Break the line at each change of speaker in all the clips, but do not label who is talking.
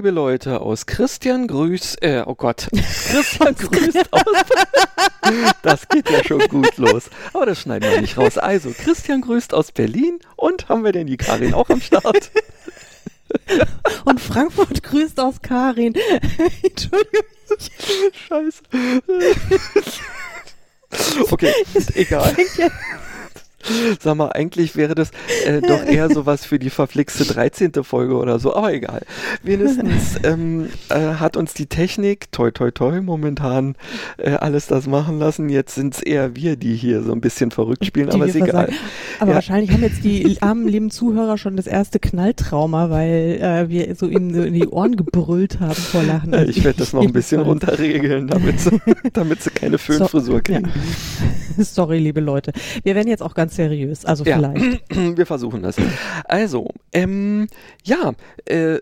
liebe Leute, aus Christian Grüß, äh, oh Gott, Christian grüßt aus. Das geht ja schon gut los. Aber das schneiden wir nicht raus. Also, Christian grüßt aus Berlin und haben wir denn die Karin auch am Start?
Und Frankfurt grüßt aus Karin. Entschuldigung.
Scheiße. Okay, ist egal. Sag mal, eigentlich wäre das äh, doch eher sowas für die verflixte 13. Folge oder so, aber egal. Wenigstens ähm, äh, hat uns die Technik, toi toi toi, momentan äh, alles das machen lassen. Jetzt sind es eher wir, die hier so ein bisschen verrückt spielen, die aber ist egal.
Aber ja. wahrscheinlich haben jetzt die armen lieben Zuhörer schon das erste Knalltrauma, weil äh, wir so ihnen so in die Ohren gebrüllt haben vor Lachen.
Also ich werde das noch ein bisschen runterregeln, damit sie, damit sie keine Föhnfrisur so, kriegen.
Ja. Sorry, liebe Leute. Wir werden jetzt auch ganz ganz seriös, also ja, vielleicht.
Wir versuchen das. Also, ähm, ja, äh,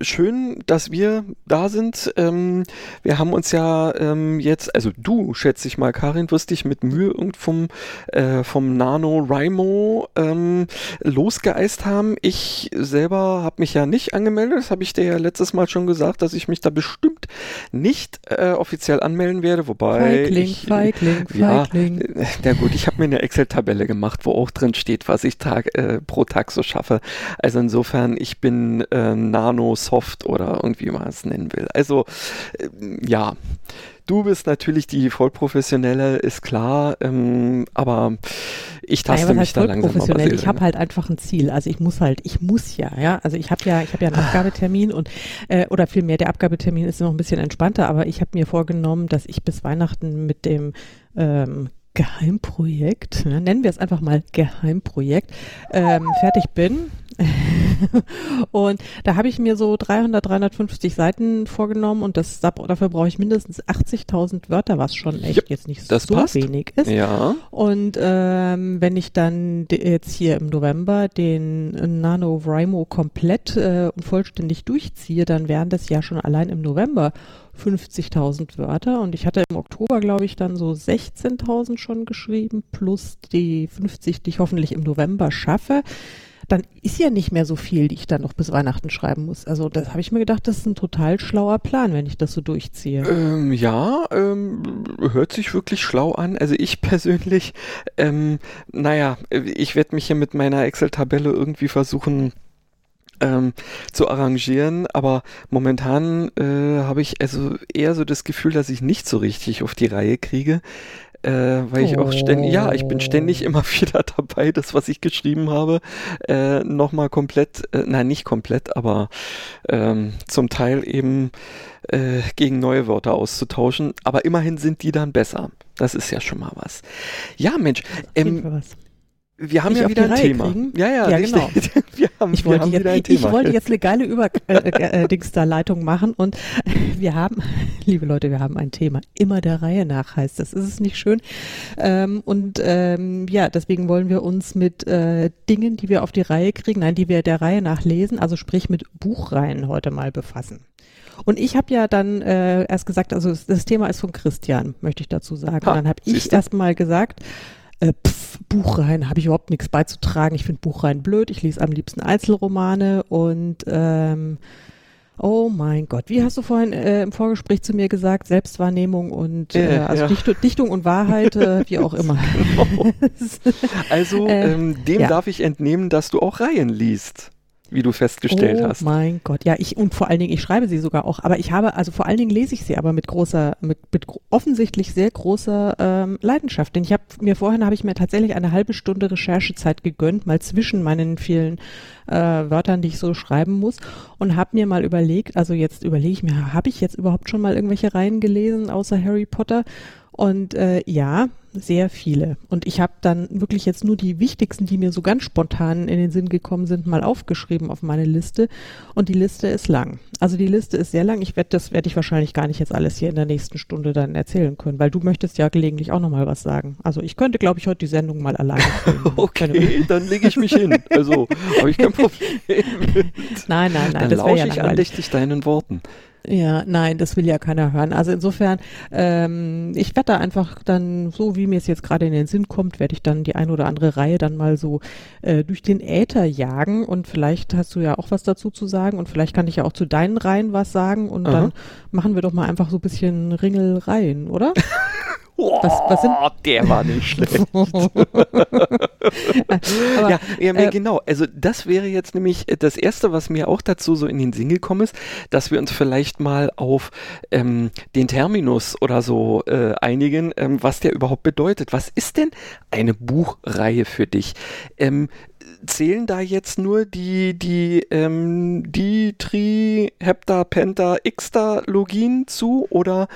schön, dass wir da sind. Ähm, wir haben uns ja ähm, jetzt, also du, schätze ich mal, Karin, wirst dich mit Mühe vom, äh, vom Nano Rimo ähm, losgeeist haben. Ich selber habe mich ja nicht angemeldet, das habe ich dir ja letztes Mal schon gesagt, dass ich mich da bestimmt nicht äh, offiziell anmelden werde, wobei
Feigling,
ich,
Feigling,
ja,
Feigling.
Äh, ja gut, ich habe mir eine Excel-Tabelle gemacht gemacht, wo auch drin steht, was ich Tag, äh, pro Tag so schaffe. Also insofern, ich bin äh, Nano-Soft oder irgendwie wie man es nennen will. Also äh, ja, du bist natürlich die Vollprofessionelle, ist klar, ähm, aber ich taste naja, mich da langsam
professionell. Ich habe halt einfach ein Ziel. Also ich muss halt, ich muss ja, ja. Also ich habe ja, ich habe ja einen ah. Abgabetermin und äh, oder vielmehr der Abgabetermin ist noch ein bisschen entspannter, aber ich habe mir vorgenommen, dass ich bis Weihnachten mit dem ähm, Geheimprojekt, ja, nennen wir es einfach mal Geheimprojekt, ähm, fertig bin. und da habe ich mir so 300, 350 Seiten vorgenommen und das, dafür brauche ich mindestens 80.000 Wörter, was schon echt ja, jetzt nicht so passt. wenig ist.
Ja.
Und ähm, wenn ich dann jetzt hier im November den NaNoWriMo komplett äh, und vollständig durchziehe, dann wären das ja schon allein im November 50.000 Wörter und ich hatte im Oktober, glaube ich, dann so 16.000 schon geschrieben, plus die 50, die ich hoffentlich im November schaffe. Dann ist ja nicht mehr so viel, die ich dann noch bis Weihnachten schreiben muss. Also das habe ich mir gedacht, das ist ein total schlauer Plan, wenn ich das so durchziehe.
Ähm, ja, ähm, hört sich wirklich schlau an. Also ich persönlich, ähm, naja, ich werde mich hier mit meiner Excel-Tabelle irgendwie versuchen, ähm, zu arrangieren, aber momentan äh, habe ich also eher so das Gefühl, dass ich nicht so richtig auf die Reihe kriege. Äh, weil ich auch ständig, ja, ich bin ständig oh. immer wieder dabei, das, was ich geschrieben habe, äh, nochmal komplett, äh, nein, nicht komplett, aber ähm, zum Teil eben äh, gegen neue Wörter auszutauschen. Aber immerhin sind die dann besser. Das ist ja schon mal was. Ja, Mensch, ähm, wir haben ich ja wieder ein Thema.
Kriegen? Ja, ja, ja genau.
wir haben,
ich, wir wollte haben jetzt, Thema. ich wollte jetzt eine geile Überdings-da-Leitung äh, äh, machen und wir haben, liebe Leute, wir haben ein Thema. Immer der Reihe nach heißt das. Ist es nicht schön? Ähm, und ähm, ja, deswegen wollen wir uns mit äh, Dingen, die wir auf die Reihe kriegen, nein, die wir der Reihe nach lesen, also sprich mit Buchreihen heute mal befassen. Und ich habe ja dann äh, erst gesagt, also das Thema ist von Christian, möchte ich dazu sagen. Ha, und dann habe ich erst mal gesagt, äh, pff, Buchreihen habe ich überhaupt nichts beizutragen. Ich finde Buchreihen blöd. Ich lese am liebsten Einzelromane und ähm, Oh mein Gott, wie hast du vorhin äh, im Vorgespräch zu mir gesagt, Selbstwahrnehmung und äh, also ja. Dichtung, Dichtung, und Wahrheit, äh, wie auch immer. Genau.
Also äh, ähm, dem ja. darf ich entnehmen, dass du auch Reihen liest wie du festgestellt
oh
hast.
Oh mein Gott, ja, ich und vor allen Dingen, ich schreibe sie sogar auch, aber ich habe, also vor allen Dingen lese ich sie aber mit großer, mit, mit offensichtlich sehr großer ähm, Leidenschaft. Denn ich habe mir vorhin habe ich mir tatsächlich eine halbe Stunde Recherchezeit gegönnt, mal zwischen meinen vielen äh, Wörtern, die ich so schreiben muss, und habe mir mal überlegt, also jetzt überlege ich mir, habe ich jetzt überhaupt schon mal irgendwelche Reihen gelesen außer Harry Potter? Und äh, ja, sehr viele. Und ich habe dann wirklich jetzt nur die wichtigsten, die mir so ganz spontan in den Sinn gekommen sind, mal aufgeschrieben auf meine Liste. Und die Liste ist lang. Also die Liste ist sehr lang. Ich werde das werde ich wahrscheinlich gar nicht jetzt alles hier in der nächsten Stunde dann erzählen können, weil du möchtest ja gelegentlich auch noch mal was sagen. Also ich könnte, glaube ich, heute die Sendung mal alleine.
okay, dann lege ich mich hin. Also habe ich kein Problem.
Mit. Nein, nein, nein.
Dann das lausche ja ich andächtig deinen Worten.
Ja, nein, das will ja keiner hören. Also insofern, ähm, ich werde da einfach dann, so wie mir es jetzt gerade in den Sinn kommt, werde ich dann die ein oder andere Reihe dann mal so äh, durch den Äther jagen und vielleicht hast du ja auch was dazu zu sagen und vielleicht kann ich ja auch zu deinen Reihen was sagen und Aha. dann machen wir doch mal einfach so ein bisschen Ringelreihen, oder?
was, was sind? Der war nicht schlecht. Aber, ja, ja äh, genau. Also das wäre jetzt nämlich das Erste, was mir auch dazu so in den Sinn gekommen ist, dass wir uns vielleicht mal auf ähm, den Terminus oder so äh, einigen, ähm, was der überhaupt bedeutet. Was ist denn eine Buchreihe für dich? Ähm, zählen da jetzt nur die, die, ähm, die Tri, Hepta, Penta, Xta-Logien zu oder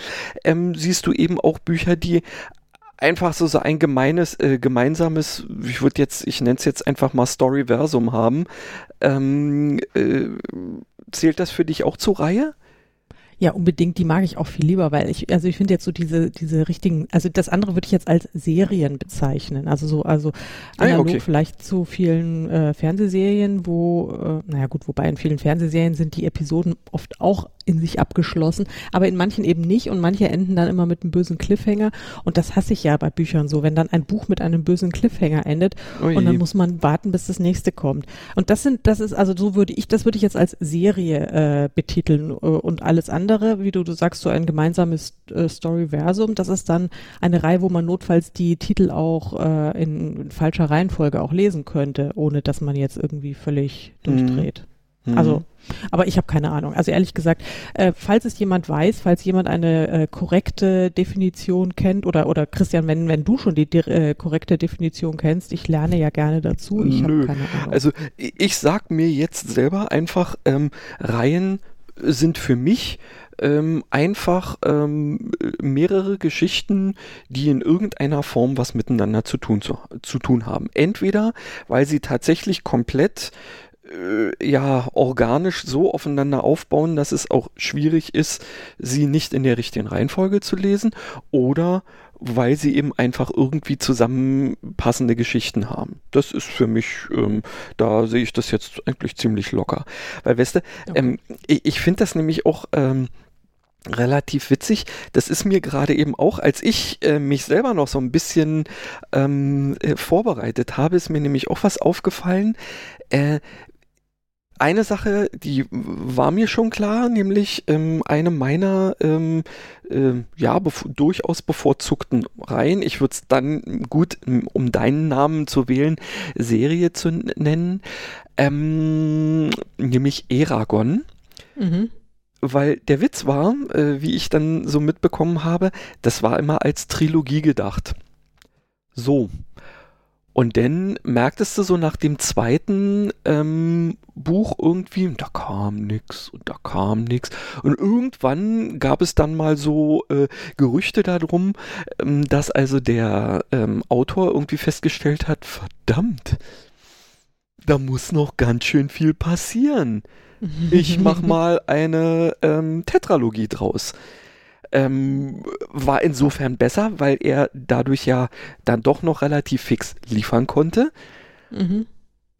ähm, siehst du eben auch Bücher, die einfach so, so ein gemeines, äh, gemeinsames, ich würde jetzt, ich nenne es jetzt einfach mal Storyversum haben. Ähm, äh, zählt das für dich auch zur Reihe?
Ja, unbedingt, die mag ich auch viel lieber, weil ich, also ich finde jetzt so diese, diese richtigen, also das andere würde ich jetzt als Serien bezeichnen. Also so, also analog ah, okay. vielleicht zu vielen äh, Fernsehserien, wo, äh, naja gut, wobei in vielen Fernsehserien sind die Episoden oft auch in sich abgeschlossen, aber in manchen eben nicht und manche enden dann immer mit einem bösen Cliffhanger und das hasse ich ja bei Büchern so, wenn dann ein Buch mit einem bösen Cliffhanger endet Ui. und dann muss man warten, bis das nächste kommt. Und das sind, das ist, also so würde ich, das würde ich jetzt als Serie äh, betiteln äh, und alles andere, wie du, du sagst, so ein gemeinsames äh, Storyversum, das ist dann eine Reihe, wo man notfalls die Titel auch äh, in, in falscher Reihenfolge auch lesen könnte, ohne dass man jetzt irgendwie völlig mhm. durchdreht. Mhm. Also aber ich habe keine Ahnung. Also ehrlich gesagt, äh, falls es jemand weiß, falls jemand eine äh, korrekte Definition kennt oder oder Christian, wenn wenn du schon die äh, korrekte Definition kennst, ich lerne ja gerne dazu. Ich habe keine Ahnung.
Also ich sag mir jetzt selber einfach ähm, Reihen sind für mich ähm, einfach ähm, mehrere Geschichten, die in irgendeiner Form was miteinander zu tun, zu, zu tun haben. Entweder, weil sie tatsächlich komplett äh, ja organisch so aufeinander aufbauen, dass es auch schwierig ist, sie nicht in der richtigen Reihenfolge zu lesen oder weil sie eben einfach irgendwie zusammenpassende Geschichten haben. Das ist für mich, ähm, da sehe ich das jetzt eigentlich ziemlich locker. Weil, weißt du, okay. ähm, ich, ich finde das nämlich auch ähm, relativ witzig. Das ist mir gerade eben auch, als ich äh, mich selber noch so ein bisschen ähm, äh, vorbereitet habe, ist mir nämlich auch was aufgefallen. Äh, eine Sache, die war mir schon klar, nämlich ähm, eine meiner ähm, äh, ja bev durchaus bevorzugten Reihen. Ich würde es dann gut, um deinen Namen zu wählen, Serie zu nennen, ähm, nämlich Eragon. Mhm. Weil der Witz war, äh, wie ich dann so mitbekommen habe, das war immer als Trilogie gedacht. So. Und dann merktest du so nach dem zweiten ähm, Buch irgendwie, da kam nix und da kam nix. Und irgendwann gab es dann mal so äh, Gerüchte darum, ähm, dass also der ähm, Autor irgendwie festgestellt hat, verdammt, da muss noch ganz schön viel passieren. Ich mach mal eine ähm, Tetralogie draus ähm, war insofern besser, weil er dadurch ja dann doch noch relativ fix liefern konnte. Mhm.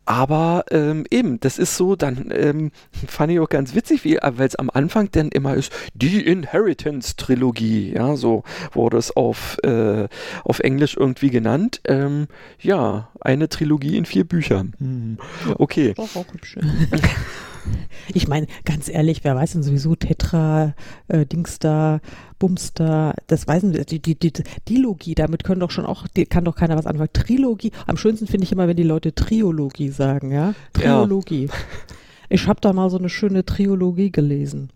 Aber ähm, eben, das ist so, dann ähm, fand ich auch ganz witzig, weil es am Anfang dann immer ist, die Inheritance-Trilogie, ja, so wurde es auf, äh, auf Englisch irgendwie genannt. Ähm, ja, eine Trilogie in vier Büchern. Hm. Okay. Ja, auch hübsch.
Ich meine, ganz ehrlich, wer weiß denn sowieso Tetra, äh, Dingster, Bumster, das weiß die, die, die, die Logie, damit können doch schon auch, die, kann doch keiner was anfangen. Trilogie, am schönsten finde ich immer, wenn die Leute Triologie sagen, ja? Triologie. Ja. Ich habe da mal so eine schöne Triologie gelesen.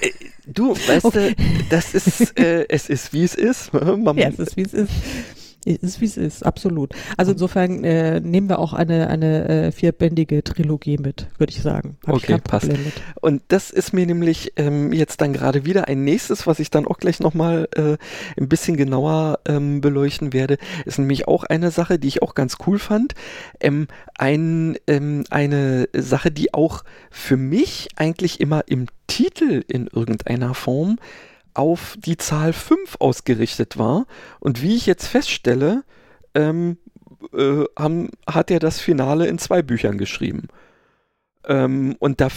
Äh, du, weißt okay. du, das ist, äh, es ist wie es ist.
Man, ja, es ist wie es ist. Ist wie es ist, absolut. Also insofern äh, nehmen wir auch eine, eine äh, vierbändige Trilogie mit, würde ich sagen.
Hab okay, passt. Und das ist mir nämlich ähm, jetzt dann gerade wieder ein nächstes, was ich dann auch gleich nochmal äh, ein bisschen genauer ähm, beleuchten werde, ist nämlich auch eine Sache, die ich auch ganz cool fand. Ähm, ein, ähm, eine Sache, die auch für mich eigentlich immer im Titel in irgendeiner Form auf die Zahl 5 ausgerichtet war. Und wie ich jetzt feststelle, ähm, äh, haben, hat er das Finale in zwei Büchern geschrieben. Ähm, und da,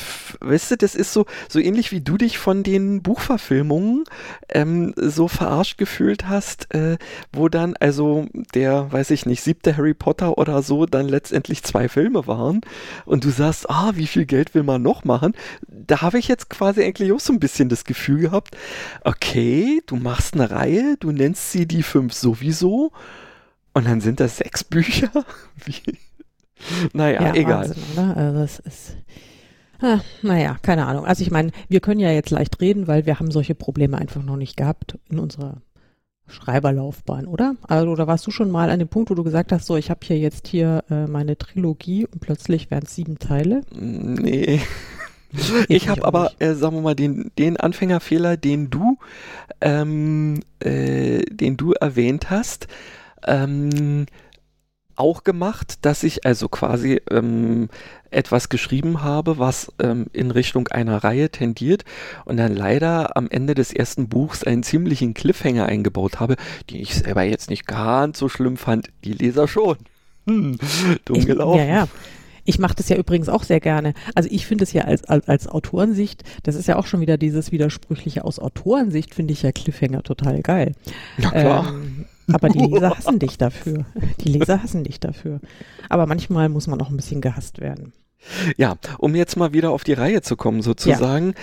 weißt du, das ist so, so ähnlich wie du dich von den Buchverfilmungen ähm, so verarscht gefühlt hast, äh, wo dann also der, weiß ich nicht, siebte Harry Potter oder so dann letztendlich zwei Filme waren und du sagst, ah, wie viel Geld will man noch machen? Da habe ich jetzt quasi eigentlich auch so ein bisschen das Gefühl gehabt, okay, du machst eine Reihe, du nennst sie die fünf sowieso und dann sind das sechs Bücher? Wie? Naja, ja, egal. Wahnsinn, also
es ist. Ah, naja, keine Ahnung. Also ich meine, wir können ja jetzt leicht reden, weil wir haben solche Probleme einfach noch nicht gehabt in unserer Schreiberlaufbahn, oder? Also oder warst du schon mal an dem Punkt, wo du gesagt hast, so ich habe hier jetzt hier äh, meine Trilogie und plötzlich wären es sieben Teile?
Nee. Ich habe aber, äh, sagen wir mal, den, den Anfängerfehler, den du, ähm, äh, den du erwähnt hast, ähm, auch gemacht, dass ich also quasi ähm, etwas geschrieben habe, was ähm, in Richtung einer Reihe tendiert und dann leider am Ende des ersten Buchs einen ziemlichen Cliffhanger eingebaut habe, den ich selber jetzt nicht ganz so schlimm fand, die Leser schon. Hm, dumm gelaufen.
Ja, ja. Ich mache das ja übrigens auch sehr gerne. Also ich finde es ja als, als, als Autorensicht, das ist ja auch schon wieder dieses Widersprüchliche aus Autorensicht, finde ich ja Cliffhanger total geil.
Na klar.
Ähm, aber die Leser hassen dich dafür. Die Leser hassen dich dafür. Aber manchmal muss man auch ein bisschen gehasst werden.
Ja, um jetzt mal wieder auf die Reihe zu kommen, sozusagen.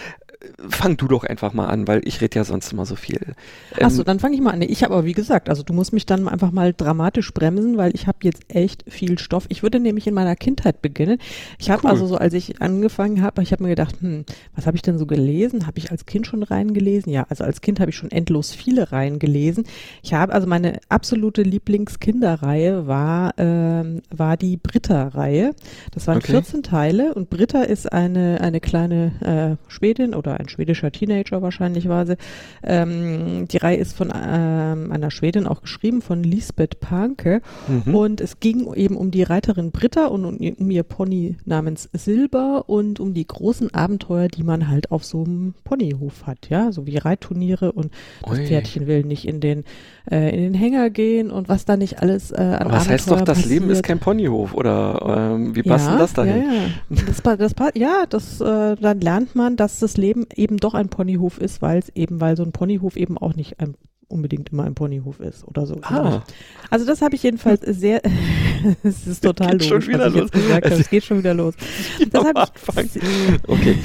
Fang du doch einfach mal an, weil ich rede ja sonst immer so viel.
Ähm, Achso, dann fange ich mal an. Ich habe aber wie gesagt, also du musst mich dann einfach mal dramatisch bremsen, weil ich habe jetzt echt viel Stoff. Ich würde nämlich in meiner Kindheit beginnen. Ich habe cool. also so, als ich angefangen habe, ich habe mir gedacht, hm, was habe ich denn so gelesen? Habe ich als Kind schon reingelesen? Ja, also als Kind habe ich schon endlos viele Reihen gelesen. Ich habe also meine absolute Lieblingskinderreihe war ähm, war die Britta-Reihe. Das waren okay. 14 Teile und Britta ist eine eine kleine äh, Schwedin oder ein schwedischer Teenager wahrscheinlich war sie. Ähm, die Reihe ist von ähm, einer Schwedin auch geschrieben, von Lisbeth Panke. Mhm. Und es ging eben um die Reiterin Britta und um, um ihr Pony namens Silber und um die großen Abenteuer, die man halt auf so einem Ponyhof hat, ja, so wie Reitturniere und das Ui. Pferdchen will nicht in den äh, in den Hänger gehen und was da nicht alles äh, an
Aber das heißt doch, das passiert. Leben ist kein Ponyhof oder ähm, wie passt ja, denn das dahin?
Ja, ja. Das, das, ja, das, äh, dann lernt man, dass das Leben eben doch ein Ponyhof ist, weil es eben, weil so ein Ponyhof eben auch nicht ein unbedingt immer ein Ponyhof ist oder so.
Ah.
Also das habe ich jedenfalls sehr, es ist total
geht logisch, schon wieder los.
es geht schon wieder los. Das habe ich okay.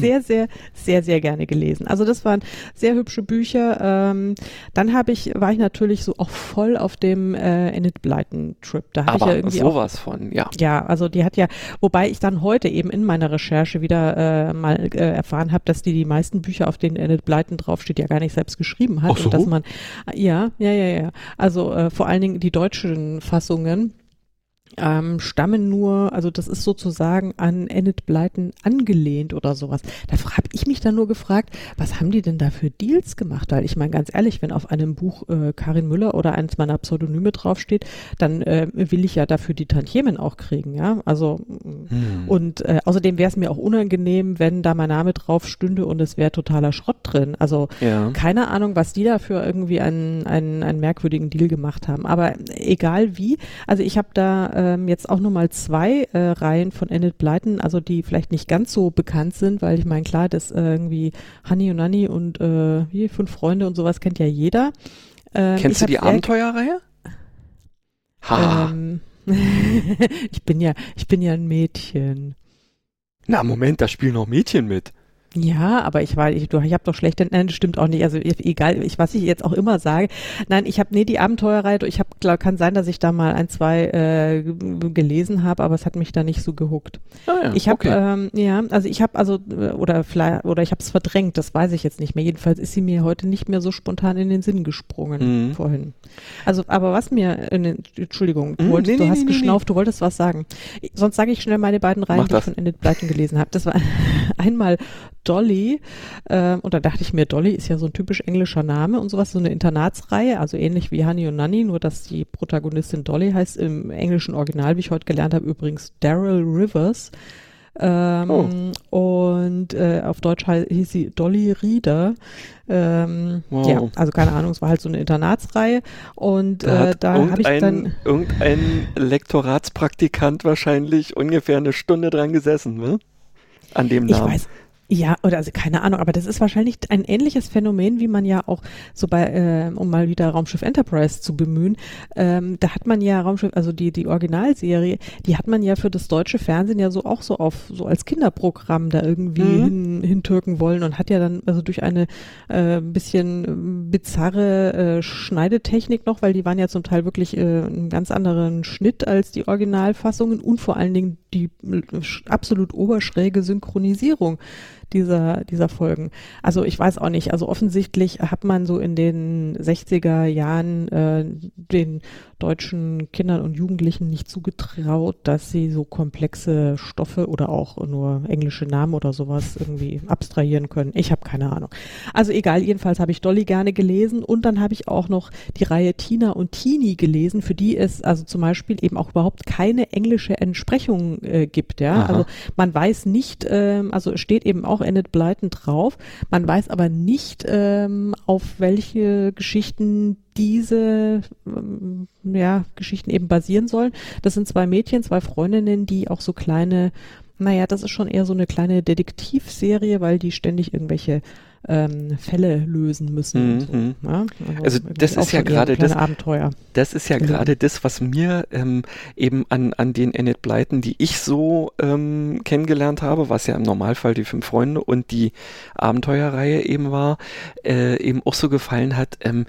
sehr, sehr, sehr, sehr gerne gelesen. Also das waren sehr hübsche Bücher. Ähm, dann habe ich, war ich natürlich so auch voll auf dem äh, Enid Blyton Trip. Da habe ich ja irgendwie
sowas
auch,
von, ja.
Ja, also die hat ja, wobei ich dann heute eben in meiner Recherche wieder äh, mal äh, erfahren habe, dass die die meisten Bücher, auf denen Enid Blyton draufsteht, ja gar nicht selbst geschrieben hat.
Ach so.
Dass man, ja, ja, ja, ja. Also äh, vor allen Dingen die deutschen Fassungen ähm, stammen nur, also das ist sozusagen an Enid Blyton angelehnt oder sowas. Da habe ich mich dann nur gefragt, was haben die denn da für Deals gemacht? Weil ich meine ganz ehrlich, wenn auf einem Buch äh, Karin Müller oder eins meiner Pseudonyme draufsteht, dann äh, will ich ja dafür die Tantiemen auch kriegen, ja. Also hm. und äh, außerdem wäre es mir auch unangenehm, wenn da mein Name drauf stünde und es wäre totaler Schrott drin. Also ja. keine Ahnung, was die da für irgendwie einen, einen, einen merkwürdigen Deal gemacht haben. Aber egal wie, also ich habe da äh, ähm, jetzt auch nochmal zwei äh, Reihen von Enid Blyton, also die vielleicht nicht ganz so bekannt sind, weil ich meine, klar, das äh, irgendwie Honey und Nanny und äh, wie, Fünf Freunde und sowas kennt ja jeder.
Ähm, Kennst du die Abenteuerreihe?
Ha. Ähm, ich bin ja, ich bin ja ein Mädchen.
Na, Moment, da spielen noch Mädchen mit.
Ja, aber ich war, ich, du, ich habe doch schlechte, nein, das stimmt auch nicht. Also egal, ich, was ich jetzt auch immer sage. Nein, ich habe nee die Abenteuerreihe. Ich habe, kann sein, dass ich da mal ein, zwei äh, gelesen habe, aber es hat mich da nicht so gehuckt. Ah ja, ich habe, okay. ähm, ja, also ich habe also oder vielleicht oder ich habe es verdrängt. Das weiß ich jetzt nicht mehr. Jedenfalls ist sie mir heute nicht mehr so spontan in den Sinn gesprungen mhm. vorhin. Also, aber was mir, äh, Entschuldigung, du, mhm, wolltest, nee, du nee, hast nee, geschnauft, du wolltest was sagen. Sonst sage ich schnell meine beiden Reihen, die ich von Enid Blyton gelesen habe. Das war einmal Dolly. Äh, und da dachte ich mir, Dolly ist ja so ein typisch englischer Name und sowas, so eine Internatsreihe, also ähnlich wie Honey und Nanny, nur dass die Protagonistin Dolly heißt im englischen Original, wie ich heute gelernt habe, übrigens Daryl Rivers. Ähm, oh. Und äh, auf Deutsch hieß sie Dolly Rieder. Ähm, wow. Ja, also keine Ahnung, es war halt so eine Internatsreihe. Und da, äh, da habe ich dann.
Irgendein Lektoratspraktikant wahrscheinlich ungefähr eine Stunde dran gesessen, ne? An dem Namen.
Ich weiß, ja, oder also keine Ahnung, aber das ist wahrscheinlich ein ähnliches Phänomen, wie man ja auch so bei, äh, um mal wieder Raumschiff Enterprise zu bemühen, ähm, da hat man ja Raumschiff, also die, die Originalserie, die hat man ja für das deutsche Fernsehen ja so auch so auf, so als Kinderprogramm da irgendwie mhm. hin, hintürken wollen und hat ja dann also durch eine äh, bisschen bizarre äh, Schneidetechnik noch, weil die waren ja zum Teil wirklich äh, einen ganz anderen Schnitt als die Originalfassungen und vor allen Dingen die äh, absolut oberschräge Synchronisierung dieser, dieser Folgen. Also ich weiß auch nicht, also offensichtlich hat man so in den 60er Jahren äh, den deutschen Kindern und Jugendlichen nicht zugetraut, dass sie so komplexe Stoffe oder auch nur englische Namen oder sowas irgendwie abstrahieren können. Ich habe keine Ahnung. Also egal, jedenfalls habe ich Dolly gerne gelesen und dann habe ich auch noch die Reihe Tina und Tini gelesen, für die es also zum Beispiel eben auch überhaupt keine englische Entsprechung äh, gibt. Ja, Aha. also man weiß nicht, ähm, also steht eben auch Enid Blyton drauf. Man weiß aber nicht, ähm, auf welche Geschichten diese ähm, ja, Geschichten eben basieren sollen. Das sind zwei Mädchen, zwei Freundinnen, die auch so kleine, naja, das ist schon eher so eine kleine Detektivserie, weil die ständig irgendwelche ähm, Fälle lösen müssen. Mhm. So,
ja? also, also das ist ja gerade das
Abenteuer.
Das ist ja genau. gerade das, was mir ähm, eben an an den Enid Blyton, die ich so ähm, kennengelernt habe, was ja im Normalfall die fünf Freunde und die Abenteuerreihe eben war, äh, eben auch so gefallen hat, ähm,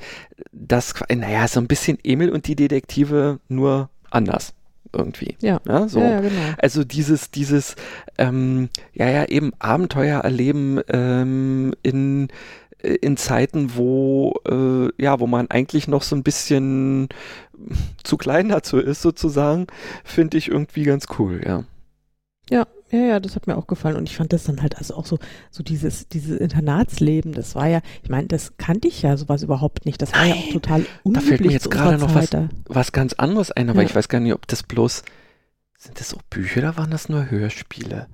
dass naja so ein bisschen Emil und die Detektive nur anders irgendwie.
Ja.
ja, so.
ja, ja genau.
Also dieses, dieses, ähm, ja, ja, eben Abenteuer erleben ähm, in äh, in Zeiten, wo äh, ja, wo man eigentlich noch so ein bisschen zu klein dazu ist, sozusagen, finde ich irgendwie ganz cool, ja.
Ja, ja, ja, das hat mir auch gefallen und ich fand das dann halt also auch so, so dieses, dieses Internatsleben, das war ja, ich meine, das kannte ich ja sowas überhaupt nicht. Das war Nein, ja auch total
unüblich. Da fällt mir jetzt gerade noch was, was ganz anderes ein, aber ja. ich weiß gar nicht, ob das bloß, sind das auch Bücher oder waren das nur Hörspiele?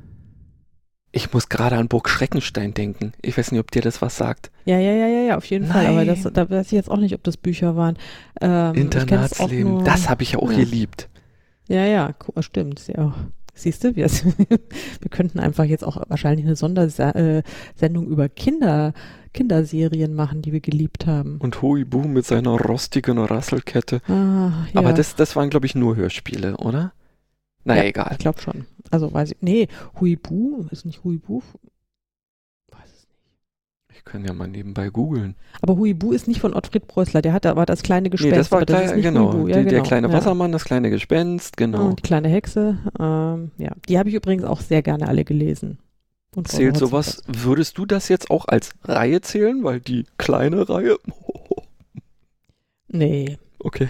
Ich muss gerade an Burg Schreckenstein denken. Ich weiß nicht, ob dir das was sagt.
Ja, ja, ja, ja, ja auf jeden Nein. Fall. Aber das, da weiß ich jetzt auch nicht, ob das Bücher waren.
Ähm, Internatsleben, das habe ich ja auch ja. geliebt.
Ja, ja, stimmt. Ja. Siehst du, wir, wir könnten einfach jetzt auch wahrscheinlich eine Sondersendung über Kinder, Kinderserien machen, die wir geliebt haben.
Und Huibu mit seiner rostigen Rasselkette. Ah, ja. Aber das, das waren, glaube ich, nur Hörspiele, oder? Naja, ja, egal.
Ich glaube schon. Also weiß ich. Nee, Huibu, ist nicht Huibu?
Ich kann ja mal nebenbei googeln.
Aber Huibu ist nicht von Ottfried Preußler, der hat aber das kleine Gespenst. Nee,
das war das klein, genau, ja, die, genau, der kleine Wassermann, das kleine Gespenst, genau.
Und die kleine Hexe, ähm, ja. Die habe ich übrigens auch sehr gerne alle gelesen.
Und Zählt sowas, würdest du das jetzt auch als Reihe zählen, weil die kleine Reihe?
nee.
Okay.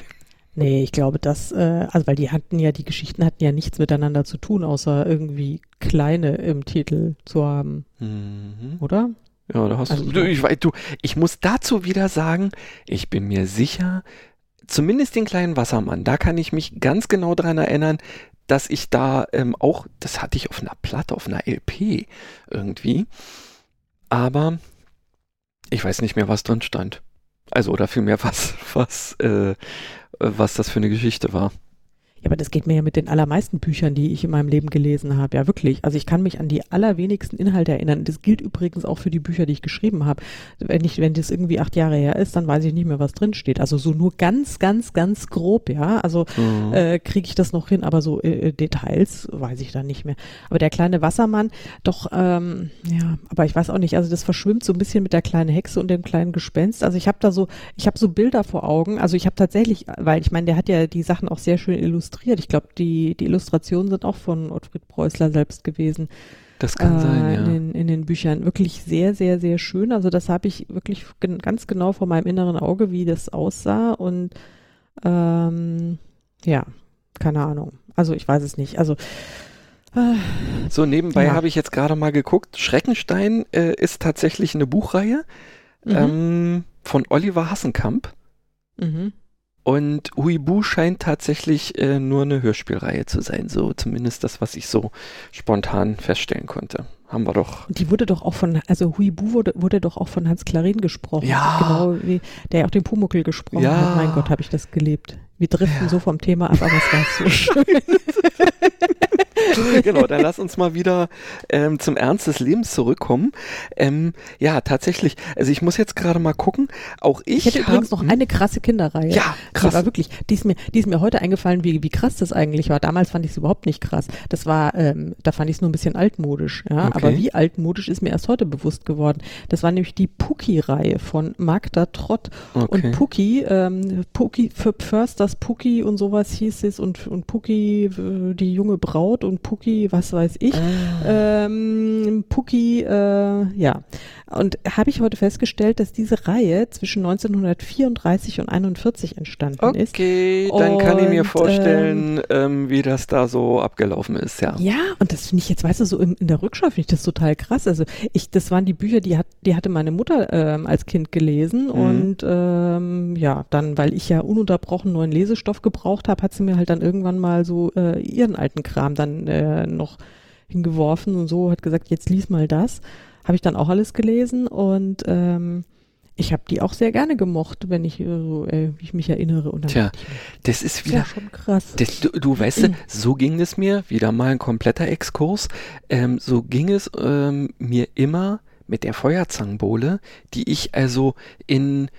Nee, ich glaube, das, äh, also weil die hatten ja, die Geschichten hatten ja nichts miteinander zu tun, außer irgendwie kleine im Titel zu haben. Mhm. Oder?
Ja, da hast also, du, ich, du, ich muss dazu wieder sagen, ich bin mir sicher, zumindest den kleinen Wassermann, da kann ich mich ganz genau dran erinnern, dass ich da ähm, auch, das hatte ich auf einer Platte, auf einer LP irgendwie, aber ich weiß nicht mehr, was drin stand. Also, oder vielmehr, was, was, äh, was das für eine Geschichte war.
Ja, aber das geht mir ja mit den allermeisten Büchern, die ich in meinem Leben gelesen habe. Ja, wirklich. Also ich kann mich an die allerwenigsten Inhalte erinnern. Das gilt übrigens auch für die Bücher, die ich geschrieben habe. Wenn ich, wenn das irgendwie acht Jahre her ist, dann weiß ich nicht mehr, was drin steht. Also so nur ganz, ganz, ganz grob, ja. Also mhm. äh, kriege ich das noch hin, aber so äh, Details weiß ich dann nicht mehr. Aber der kleine Wassermann, doch, ähm, ja, aber ich weiß auch nicht. Also das verschwimmt so ein bisschen mit der kleinen Hexe und dem kleinen Gespenst. Also ich habe da so, ich habe so Bilder vor Augen. Also ich habe tatsächlich, weil ich meine, der hat ja die Sachen auch sehr schön illustriert illustriert. Ich glaube, die, die Illustrationen sind auch von Ottfried Preußler selbst gewesen.
Das kann äh, sein, ja.
In den, in den Büchern. Wirklich sehr, sehr, sehr schön. Also das habe ich wirklich gen ganz genau vor meinem inneren Auge, wie das aussah. Und ähm, ja, keine Ahnung. Also ich weiß es nicht. Also
äh, so, nebenbei ja. habe ich jetzt gerade mal geguckt. Schreckenstein äh, ist tatsächlich eine Buchreihe mhm. ähm, von Oliver Hassenkamp. Mhm. Und Huibu scheint tatsächlich äh, nur eine Hörspielreihe zu sein, so zumindest das, was ich so spontan feststellen konnte. Haben wir doch.
Die wurde doch auch von, also Huibu wurde, wurde doch auch von Hans Klarin gesprochen.
Ja.
Genau wie der auch den Pumuckel gesprochen
Ja.
hat. Mein Gott, habe ich das gelebt. Wir driften so vom Thema ab, aber es war so schön.
genau, dann lass uns mal wieder ähm, zum Ernst des Lebens zurückkommen. Ähm, ja, tatsächlich. Also ich muss jetzt gerade mal gucken. Auch ich,
Ich hätte
hab-
übrigens noch eine krasse Kinderreihe.
Ja,
Die
krass.
war wirklich, die ist mir, die ist mir heute eingefallen, wie, wie krass das eigentlich war. Damals fand ich es überhaupt nicht krass. Das war, ähm, da fand ich es nur ein bisschen altmodisch, ja.
Okay.
Aber wie altmodisch ist mir erst heute bewusst geworden. Das war nämlich die Pucki-Reihe von Magda Trott.
Okay.
Und Pucki, ähm, Pucki, für First das Pucki und sowas hieß es und, und Pucki, äh, die junge Braut und Pucki, was weiß ich.
Ah.
Ähm, Pucki, äh, ja. Und habe ich heute festgestellt, dass diese Reihe zwischen 1934 und 41 entstanden ist.
Okay, dann kann ich mir
Und,
vorstellen, ähm, wie das da so abgelaufen ist, ja.
Ja, und das finde ich jetzt, weißt du, so in, in der Rückschau finde ich das total krass. Also ich, das waren die Bücher, die hat, die hatte meine Mutter ähm, als Kind gelesen
Mhm.
und ähm, ja, dann, weil ich ja ununterbrochen neuen Lesestoff gebraucht habe, hat sie mir halt dann irgendwann mal so äh, ihren alten Kram dann äh, noch hingeworfen und so, hat gesagt, jetzt lies mal das. Habe ich dann auch alles gelesen und ähm, ich habe die auch sehr gerne gemocht, wenn ich äh, so, äh, ich mich erinnere. Und
Tja, Das ist wieder,
ja schon krass.
Das, du, du weißt, du, so ging es mir, wieder mal ein kompletter Exkurs, ähm, so ging es ähm, mir immer mit der Feuerzangenbowle, die ich also in,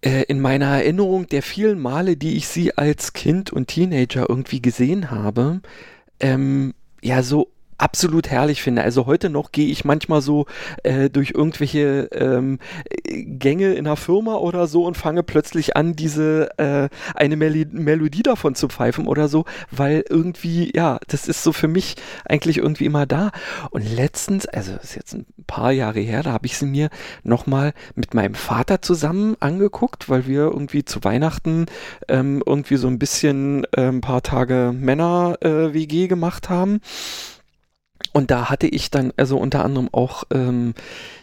äh, in meiner Erinnerung der vielen Male, die ich sie als Kind und Teenager irgendwie gesehen habe, ähm, ja so absolut herrlich finde. Also heute noch gehe ich manchmal so äh, durch irgendwelche ähm, äh, Gänge in einer Firma oder so und fange plötzlich an, diese äh, eine Meli Melodie davon zu pfeifen oder so, weil irgendwie, ja, das ist so für mich eigentlich irgendwie immer da. Und letztens, also ist jetzt ein paar Jahre her, da habe ich sie mir nochmal mit meinem Vater zusammen angeguckt, weil wir irgendwie zu Weihnachten ähm, irgendwie so ein bisschen äh, ein paar Tage Männer-WG gemacht haben. Und da hatte ich dann also unter anderem auch ähm,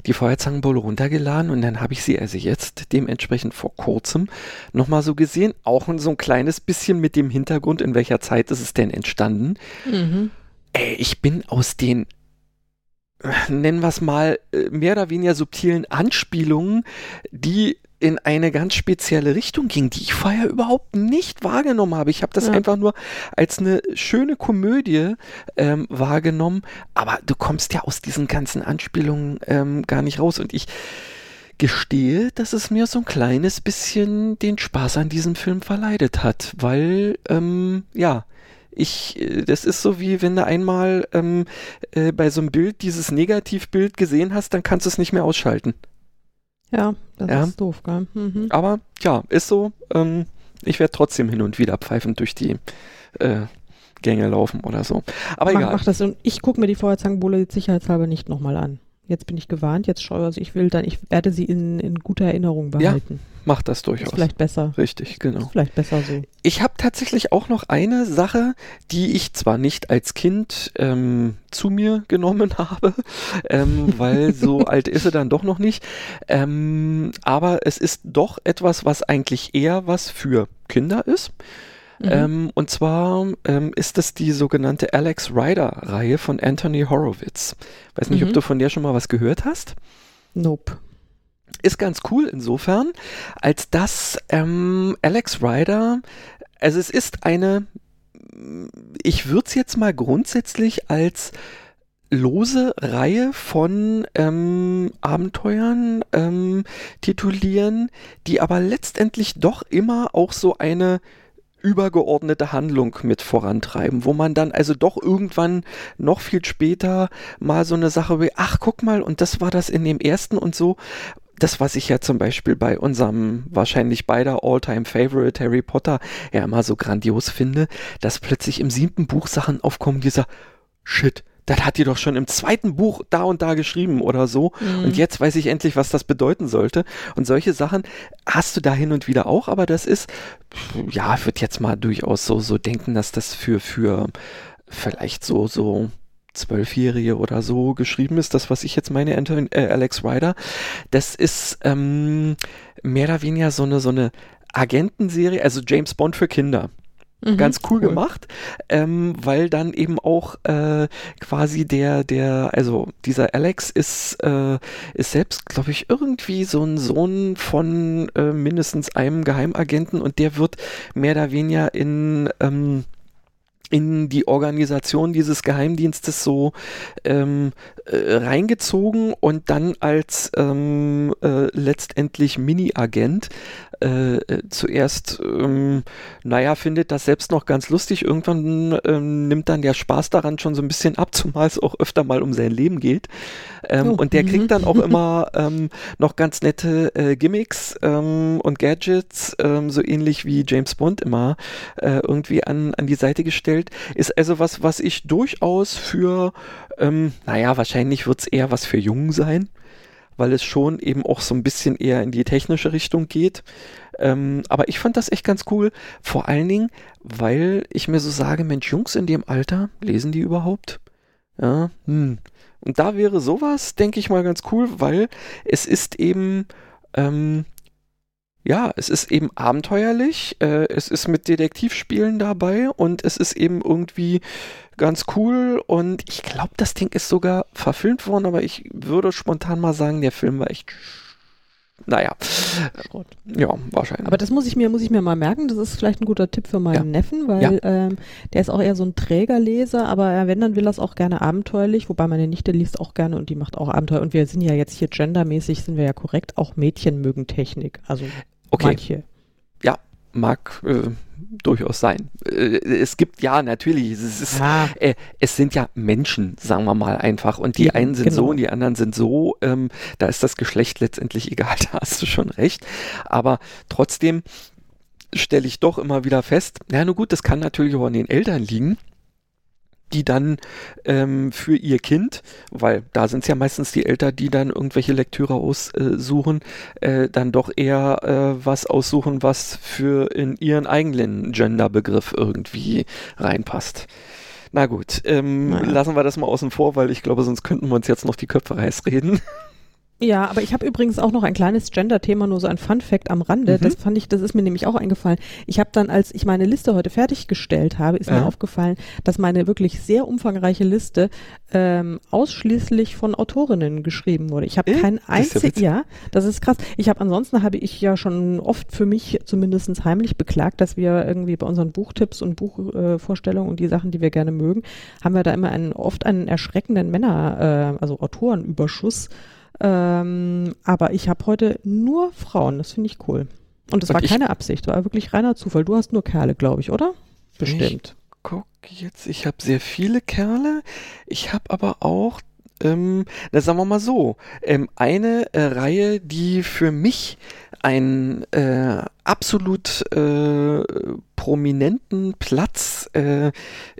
die Feuerzangenbowle runtergeladen und dann habe ich sie also jetzt dementsprechend vor kurzem nochmal so gesehen, auch so ein kleines bisschen mit dem Hintergrund, in welcher Zeit ist es denn entstanden.
Mhm.
Ey, ich bin aus den, äh, nennen wir es mal, äh, mehr oder weniger subtilen Anspielungen, die in eine ganz spezielle Richtung ging, die ich vorher überhaupt nicht wahrgenommen habe. Ich habe das
Ja.
einfach nur als eine schöne Komödie ähm, wahrgenommen, aber du kommst ja aus diesen ganzen Anspielungen ähm, gar nicht raus und ich gestehe, dass es mir so ein kleines bisschen den Spaß an diesem Film verleidet hat, weil, ähm, ja, ich, äh, das ist so wie wenn du einmal ähm, äh, bei so einem Bild dieses Negativbild gesehen hast, dann kannst du es nicht mehr ausschalten.
Ja, das
Ja.
ist doof, gell? Mhm.
Aber ja, ist so. Ähm, ich werde trotzdem hin und wieder pfeifend durch die äh, Gänge laufen oder so. Aber
mach,
egal.
mach das und ich gucke mir die Feuerzangenbowle jetzt sicherheitshalber nicht nochmal an. Jetzt bin ich gewarnt, jetzt schaue also ich will dann, ich werde sie in, in guter Erinnerung
Ja,
behalten.
Mach das
ist
durchaus.
vielleicht besser.
Richtig, genau.
Ist vielleicht besser so.
Ich habe tatsächlich auch noch eine Sache, die ich zwar nicht als Kind ähm, zu mir genommen habe, ähm, weil so alt ist sie dann doch noch nicht, ähm, aber es ist doch etwas, was eigentlich eher was für Kinder ist.
Mhm.
Ähm, und zwar ähm, ist das die sogenannte Alex Rider-Reihe von Anthony Horowitz. Weiß nicht,
Mhm.
ob du von der schon mal was gehört hast
Nope.
Ist ganz cool insofern, als dass ähm, Alex Ryder, also es ist eine, ich würde es jetzt mal grundsätzlich als lose Reihe von ähm, Abenteuern ähm, titulieren, die aber letztendlich doch immer auch so eine übergeordnete Handlung mit vorantreiben, wo man dann also doch irgendwann noch viel später mal so eine Sache wie, ach guck mal, und das war das in dem ersten und so, das, was ich ja zum Beispiel bei unserem wahrscheinlich beider All-Time-Favorite Harry Potter ja immer so grandios finde, dass plötzlich im siebten Buch Sachen aufkommen, dieser Shit, das hat die doch schon im zweiten Buch da und da geschrieben oder so.
Mhm.
Und jetzt weiß ich endlich, was das bedeuten sollte. Und solche Sachen hast du da hin und wieder auch, aber das ist, ja, ich würde jetzt mal durchaus so, so denken, dass das für, für vielleicht so, so Zwölfjährige oder so geschrieben ist, das, was ich jetzt meine, Anton, äh, Alex Ryder, das ist ähm, mehr oder weniger so eine, so eine Agentenserie, also James Bond für Kinder. Mhm, Ganz cool, cool. gemacht, ähm, weil dann eben auch äh, quasi der, der, also dieser Alex ist, äh, ist selbst, glaube ich, irgendwie so ein Sohn von äh, mindestens einem Geheimagenten und der wird mehr oder weniger in ähm, in die Organisation dieses Geheimdienstes so ähm, äh, reingezogen und dann als ähm, äh, letztendlich Mini-Agent äh, äh, zuerst, ähm, naja, findet das selbst noch ganz lustig. Irgendwann ähm, nimmt dann der Spaß daran schon so ein bisschen ab, zumal es auch öfter mal um sein Leben geht. Ähm, oh. Und der kriegt dann auch mhm. immer ähm, noch ganz nette äh, Gimmicks ähm, und Gadgets, ähm, so ähnlich wie James Bond immer äh, irgendwie an, an die Seite gestellt. Ist also was, was ich durchaus für, ähm, naja, wahrscheinlich wird es eher was für Jungen sein weil es schon eben auch so ein bisschen eher in die technische Richtung geht. Ähm, aber ich fand das echt ganz cool. Vor allen Dingen, weil ich mir so sage, Mensch, Jungs in dem Alter, lesen die überhaupt? Ja, hm. Und da wäre sowas, denke ich mal, ganz cool, weil es ist eben, ähm, ja, es ist eben abenteuerlich, äh, es ist mit Detektivspielen dabei und es ist eben irgendwie ganz cool und ich glaube, das Ding ist sogar verfilmt worden, aber ich würde spontan mal sagen, der Film war echt naja. Schrott. Ja, wahrscheinlich.
Aber das muss ich mir, muss ich mir mal merken. Das ist vielleicht ein guter Tipp für meinen ja. Neffen, weil ja. ähm, der ist auch eher so ein Trägerleser, aber wenn, dann will er es auch gerne abenteuerlich, wobei meine Nichte liest auch gerne und die macht auch Abenteuer. Und wir sind ja jetzt hier gendermäßig, sind wir ja korrekt, auch Mädchen mögen Technik. Also okay. manche.
Ja, mag äh, durchaus sein. Äh, es gibt ja natürlich, es, ist, ja. Äh, es sind ja Menschen, sagen wir mal einfach. Und die ja, einen sind genau. so und die anderen sind so. Ähm, da ist das Geschlecht letztendlich egal, da hast du schon recht. Aber trotzdem stelle ich doch immer wieder fest, na nur gut, das kann natürlich auch an den Eltern liegen die dann ähm, für ihr Kind, weil da sind es ja meistens die Eltern, die dann irgendwelche Lektüre aussuchen, äh, dann doch eher äh, was aussuchen, was für in ihren eigenen Genderbegriff irgendwie reinpasst. Na gut, ähm, naja. lassen wir das mal außen vor, weil ich glaube, sonst könnten wir uns jetzt noch die Köpfe heiß reden.
Ja, aber ich habe übrigens auch noch ein kleines Gender-Thema, nur so ein Fun-Fact am Rande. Mhm. Das fand ich, das ist mir nämlich auch eingefallen. Ich habe dann, als ich meine Liste heute fertiggestellt habe, ist ja. mir aufgefallen, dass meine wirklich sehr umfangreiche Liste ähm, ausschließlich von Autorinnen geschrieben wurde. Ich habe äh? kein einziges, ja, das ist krass. Ich habe ansonsten habe ich ja schon oft für mich zumindest heimlich beklagt, dass wir irgendwie bei unseren Buchtipps und Buchvorstellungen äh, und die Sachen, die wir gerne mögen, haben wir da immer einen oft einen erschreckenden Männer, äh, also Autorenüberschuss. Ähm, aber ich habe heute nur Frauen, das finde ich cool. Und das war keine Absicht, war wirklich reiner Zufall. Du hast nur Kerle, glaube ich, oder?
Bestimmt. Ich guck jetzt, ich habe sehr viele Kerle. Ich habe aber auch ähm, na sagen wir mal so, ähm, eine äh, Reihe, die für mich einen äh, absolut äh, prominenten Platz äh,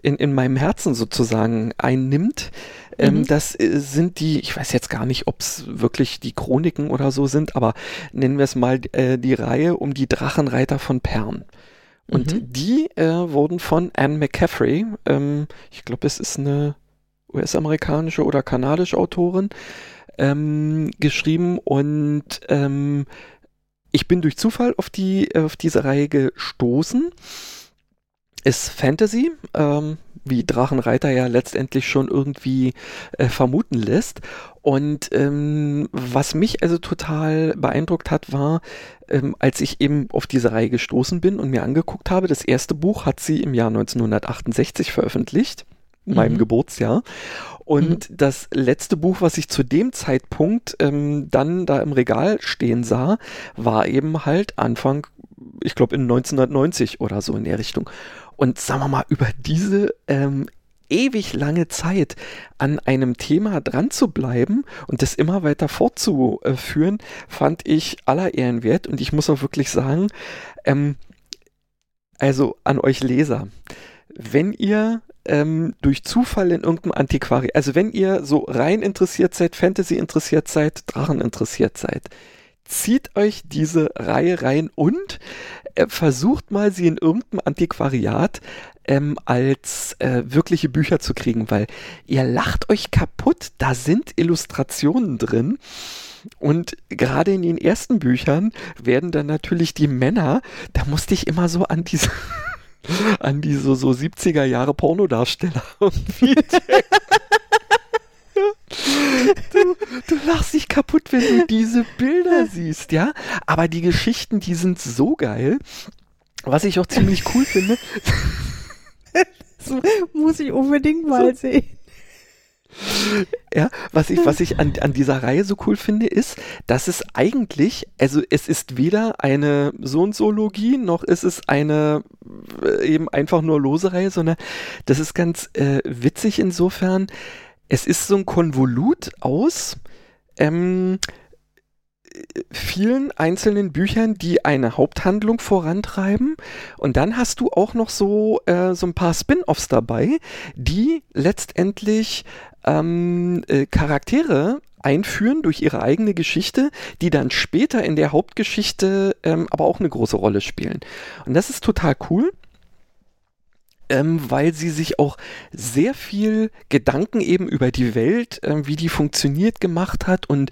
in, in meinem Herzen sozusagen einnimmt, ähm, mhm. Das äh, sind die, ich weiß jetzt gar nicht, ob es wirklich die Chroniken oder so sind, aber nennen wir es mal äh, die Reihe um die Drachenreiter von Pern. Und mhm. die wurden von Anne McCaffrey, ähm, ich glaube, es ist eine US-amerikanische oder kanadische Autorin, ähm, geschrieben und ähm, ich bin durch Zufall auf die auf diese Reihe gestoßen ist Fantasy, ähm, wie Drachenreiter ja letztendlich schon irgendwie äh, vermuten lässt. Und ähm, was mich also total beeindruckt hat, war, ähm, als ich eben auf diese Reihe gestoßen bin und mir angeguckt habe, das erste Buch hat sie im Jahr 1968 veröffentlicht, mhm. meinem Geburtsjahr. Und mhm. das letzte Buch, was ich zu dem Zeitpunkt ähm, dann da im Regal stehen sah, war eben halt Anfang, ich glaube in 1990 oder so in der Richtung. Und sagen wir mal, über diese ähm, ewig lange Zeit an einem Thema dran zu bleiben und das immer weiter fortzuführen, fand ich aller Ehren wert. Und ich muss auch wirklich sagen, ähm, also an euch Leser, wenn ihr ähm, durch Zufall in irgendeinem Antiquariat, also wenn ihr so rein interessiert seid, Fantasy interessiert seid, Drachen interessiert seid, zieht euch diese Reihe rein und äh, versucht mal, sie in irgendeinem Antiquariat ähm, als äh, wirkliche Bücher zu kriegen, weil ihr lacht euch kaputt. Da sind Illustrationen drin. Und gerade in den ersten Büchern werden dann natürlich die Männer, da musste ich immer so an diese an diese so 70er Jahre Pornodarsteller Du, du lachst dich kaputt, wenn du diese Bilder siehst, ja? Aber die Geschichten, die sind so geil. Was ich auch ziemlich cool finde.
Das muss ich unbedingt mal sehen.
Ja, was ich, was ich an, an dieser Reihe so cool finde, ist, dass es eigentlich, also es ist weder eine so und so Logie, noch ist es eine eben einfach nur lose Reihe, sondern das ist ganz äh, witzig insofern. Es ist so ein Konvolut aus ähm, vielen einzelnen Büchern, die eine Haupthandlung vorantreiben. Und dann hast du auch noch so, äh, so ein paar Spin-offs dabei, die letztendlich ähm, äh, Charaktere einführen durch ihre eigene Geschichte, die dann später in der Hauptgeschichte ähm, aber auch eine große Rolle spielen. Und das ist total cool ähm, weil sie sich auch sehr viel Gedanken eben über die Welt, ähm, wie die funktioniert, gemacht hat und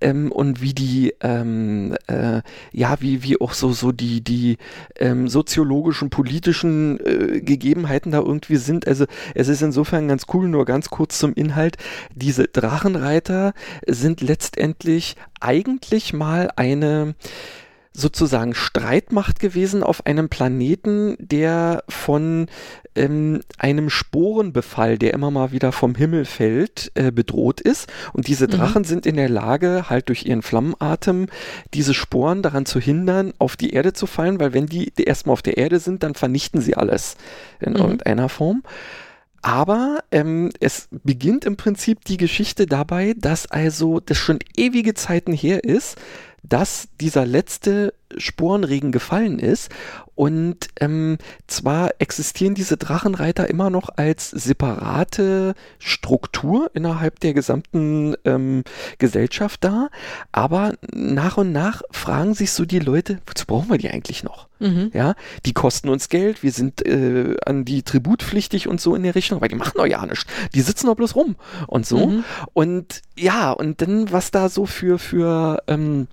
ähm, und wie die ähm, äh, ja wie wie auch so so die die ähm, soziologischen politischen äh, Gegebenheiten da irgendwie sind. Also es ist insofern ganz cool. Nur ganz kurz zum Inhalt: Diese Drachenreiter sind letztendlich eigentlich mal eine sozusagen Streitmacht gewesen auf einem Planeten, der von ähm, einem Sporenbefall, der immer mal wieder vom Himmel fällt, äh, bedroht ist. Und diese mhm. Drachen mhm. sind in der Lage, halt durch ihren Flammenatem diese Sporen daran zu hindern, auf die Erde zu fallen, weil wenn die erstmal auf der Erde sind, dann vernichten sie alles in mhm. irgendeiner Form. Aber ähm, es beginnt im Prinzip die Geschichte dabei, dass also das schon ewige Zeiten her ist, dass dieser letzte Sporenregen gefallen ist. Und ähm, zwar existieren diese Drachenreiter immer noch als separate Struktur innerhalb der gesamten ähm, Gesellschaft da, aber nach und nach fragen sich so die Leute, wozu brauchen wir die eigentlich noch? Mhm. Ja, die kosten uns Geld, wir sind äh, an die tributpflichtig und so in der Richtung, weil die machen doch ja nichts. Die sitzen doch bloß rum und so. Mhm. Und ja, und dann, was da so für, für ähm,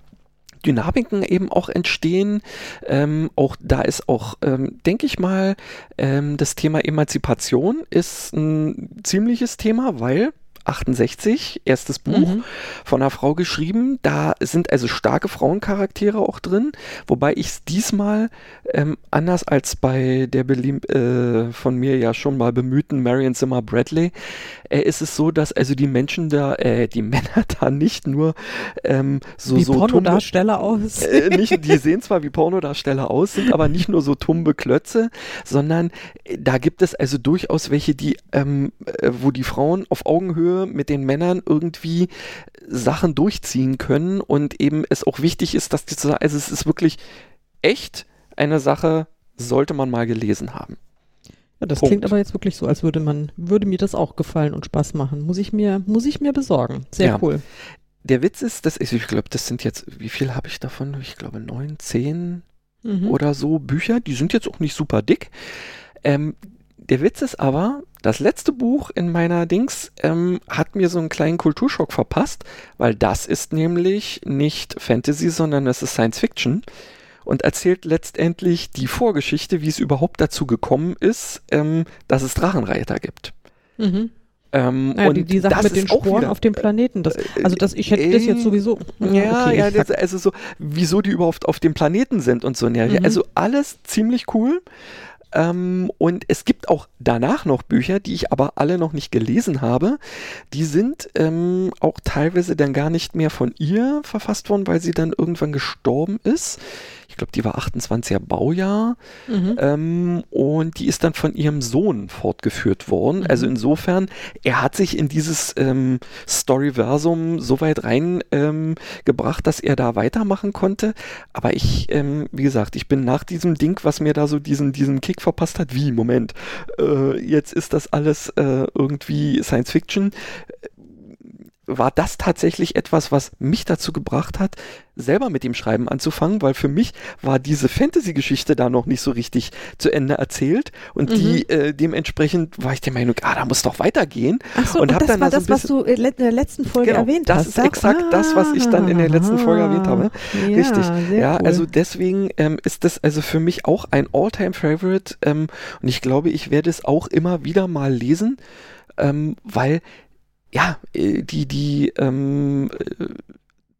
Dynamiken eben auch entstehen. Ähm, auch da ist auch, ähm, denke ich mal, ähm, das Thema Emanzipation ist ein ziemliches Thema, weil 68, erstes Buch mhm. von einer Frau geschrieben. Da sind also starke Frauencharaktere auch drin, wobei ich es diesmal ähm, anders als bei der Belie äh, von mir ja schon mal bemühten Marion Zimmer Bradley äh, ist es so, dass also die Menschen da, äh, die Männer da nicht nur ähm, so
wie
so
Pornodarsteller aus.
Äh, nicht, die sehen zwar wie Pornodarsteller aus, sind aber nicht nur so tumbe Klötze, sondern äh, da gibt es also durchaus welche, die ähm, äh, wo die Frauen auf Augenhöhe mit den Männern irgendwie Sachen durchziehen können und eben es auch wichtig ist, dass die zusammen, also es ist wirklich echt eine Sache, sollte man mal gelesen haben.
Ja, das Punkt. klingt aber jetzt wirklich so, als würde man, würde mir das auch gefallen und Spaß machen. Muss ich mir, muss ich mir besorgen. Sehr ja. cool.
Der Witz ist, dass ich, ich glaube, das sind jetzt, wie viel habe ich davon? Ich glaube neun, zehn mhm. oder so Bücher. Die sind jetzt auch nicht super dick. Ähm, der Witz ist aber, das letzte Buch in meiner Dings ähm, hat mir so einen kleinen Kulturschock verpasst, weil das ist nämlich nicht Fantasy, sondern es ist Science Fiction und erzählt letztendlich die Vorgeschichte, wie es überhaupt dazu gekommen ist, ähm, dass es Drachenreiter gibt.
Mhm. Ähm, ja, die, die Sache mit den Sporen auf dem Planeten. Das, also das, ich hätte äh, das jetzt sowieso.
Ja, okay, ja, das, also so, wieso die überhaupt auf dem Planeten sind und so. Ja, mhm. Also alles ziemlich cool. Ähm, und es gibt auch danach noch Bücher, die ich aber alle noch nicht gelesen habe. Die sind ähm, auch teilweise dann gar nicht mehr von ihr verfasst worden, weil sie dann irgendwann gestorben ist ich glaube, die war 28er Baujahr mhm. ähm, und die ist dann von ihrem Sohn fortgeführt worden. Mhm. Also insofern, er hat sich in dieses ähm, Storyversum so weit reingebracht, ähm, dass er da weitermachen konnte. Aber ich, ähm, wie gesagt, ich bin nach diesem Ding, was mir da so diesen, diesen Kick verpasst hat, wie, Moment, äh, jetzt ist das alles äh, irgendwie Science Fiction war das tatsächlich etwas, was mich dazu gebracht hat, selber mit dem Schreiben anzufangen, weil für mich war diese Fantasy-Geschichte da noch nicht so richtig zu Ende erzählt und mhm. die äh, dementsprechend war ich der Meinung, ah, da muss doch weitergehen.
Ach so, und, und das war das, was du in der letzten Folge genau, erwähnt
das
hast.
Das ist exakt ah, das, was ich dann in der letzten Folge erwähnt habe. Ja, richtig. Ja, cool. also deswegen ähm, ist das also für mich auch ein All-Time-Favorite ähm, und ich glaube, ich werde es auch immer wieder mal lesen, ähm, weil ja, äh, die, die, ähm, äh,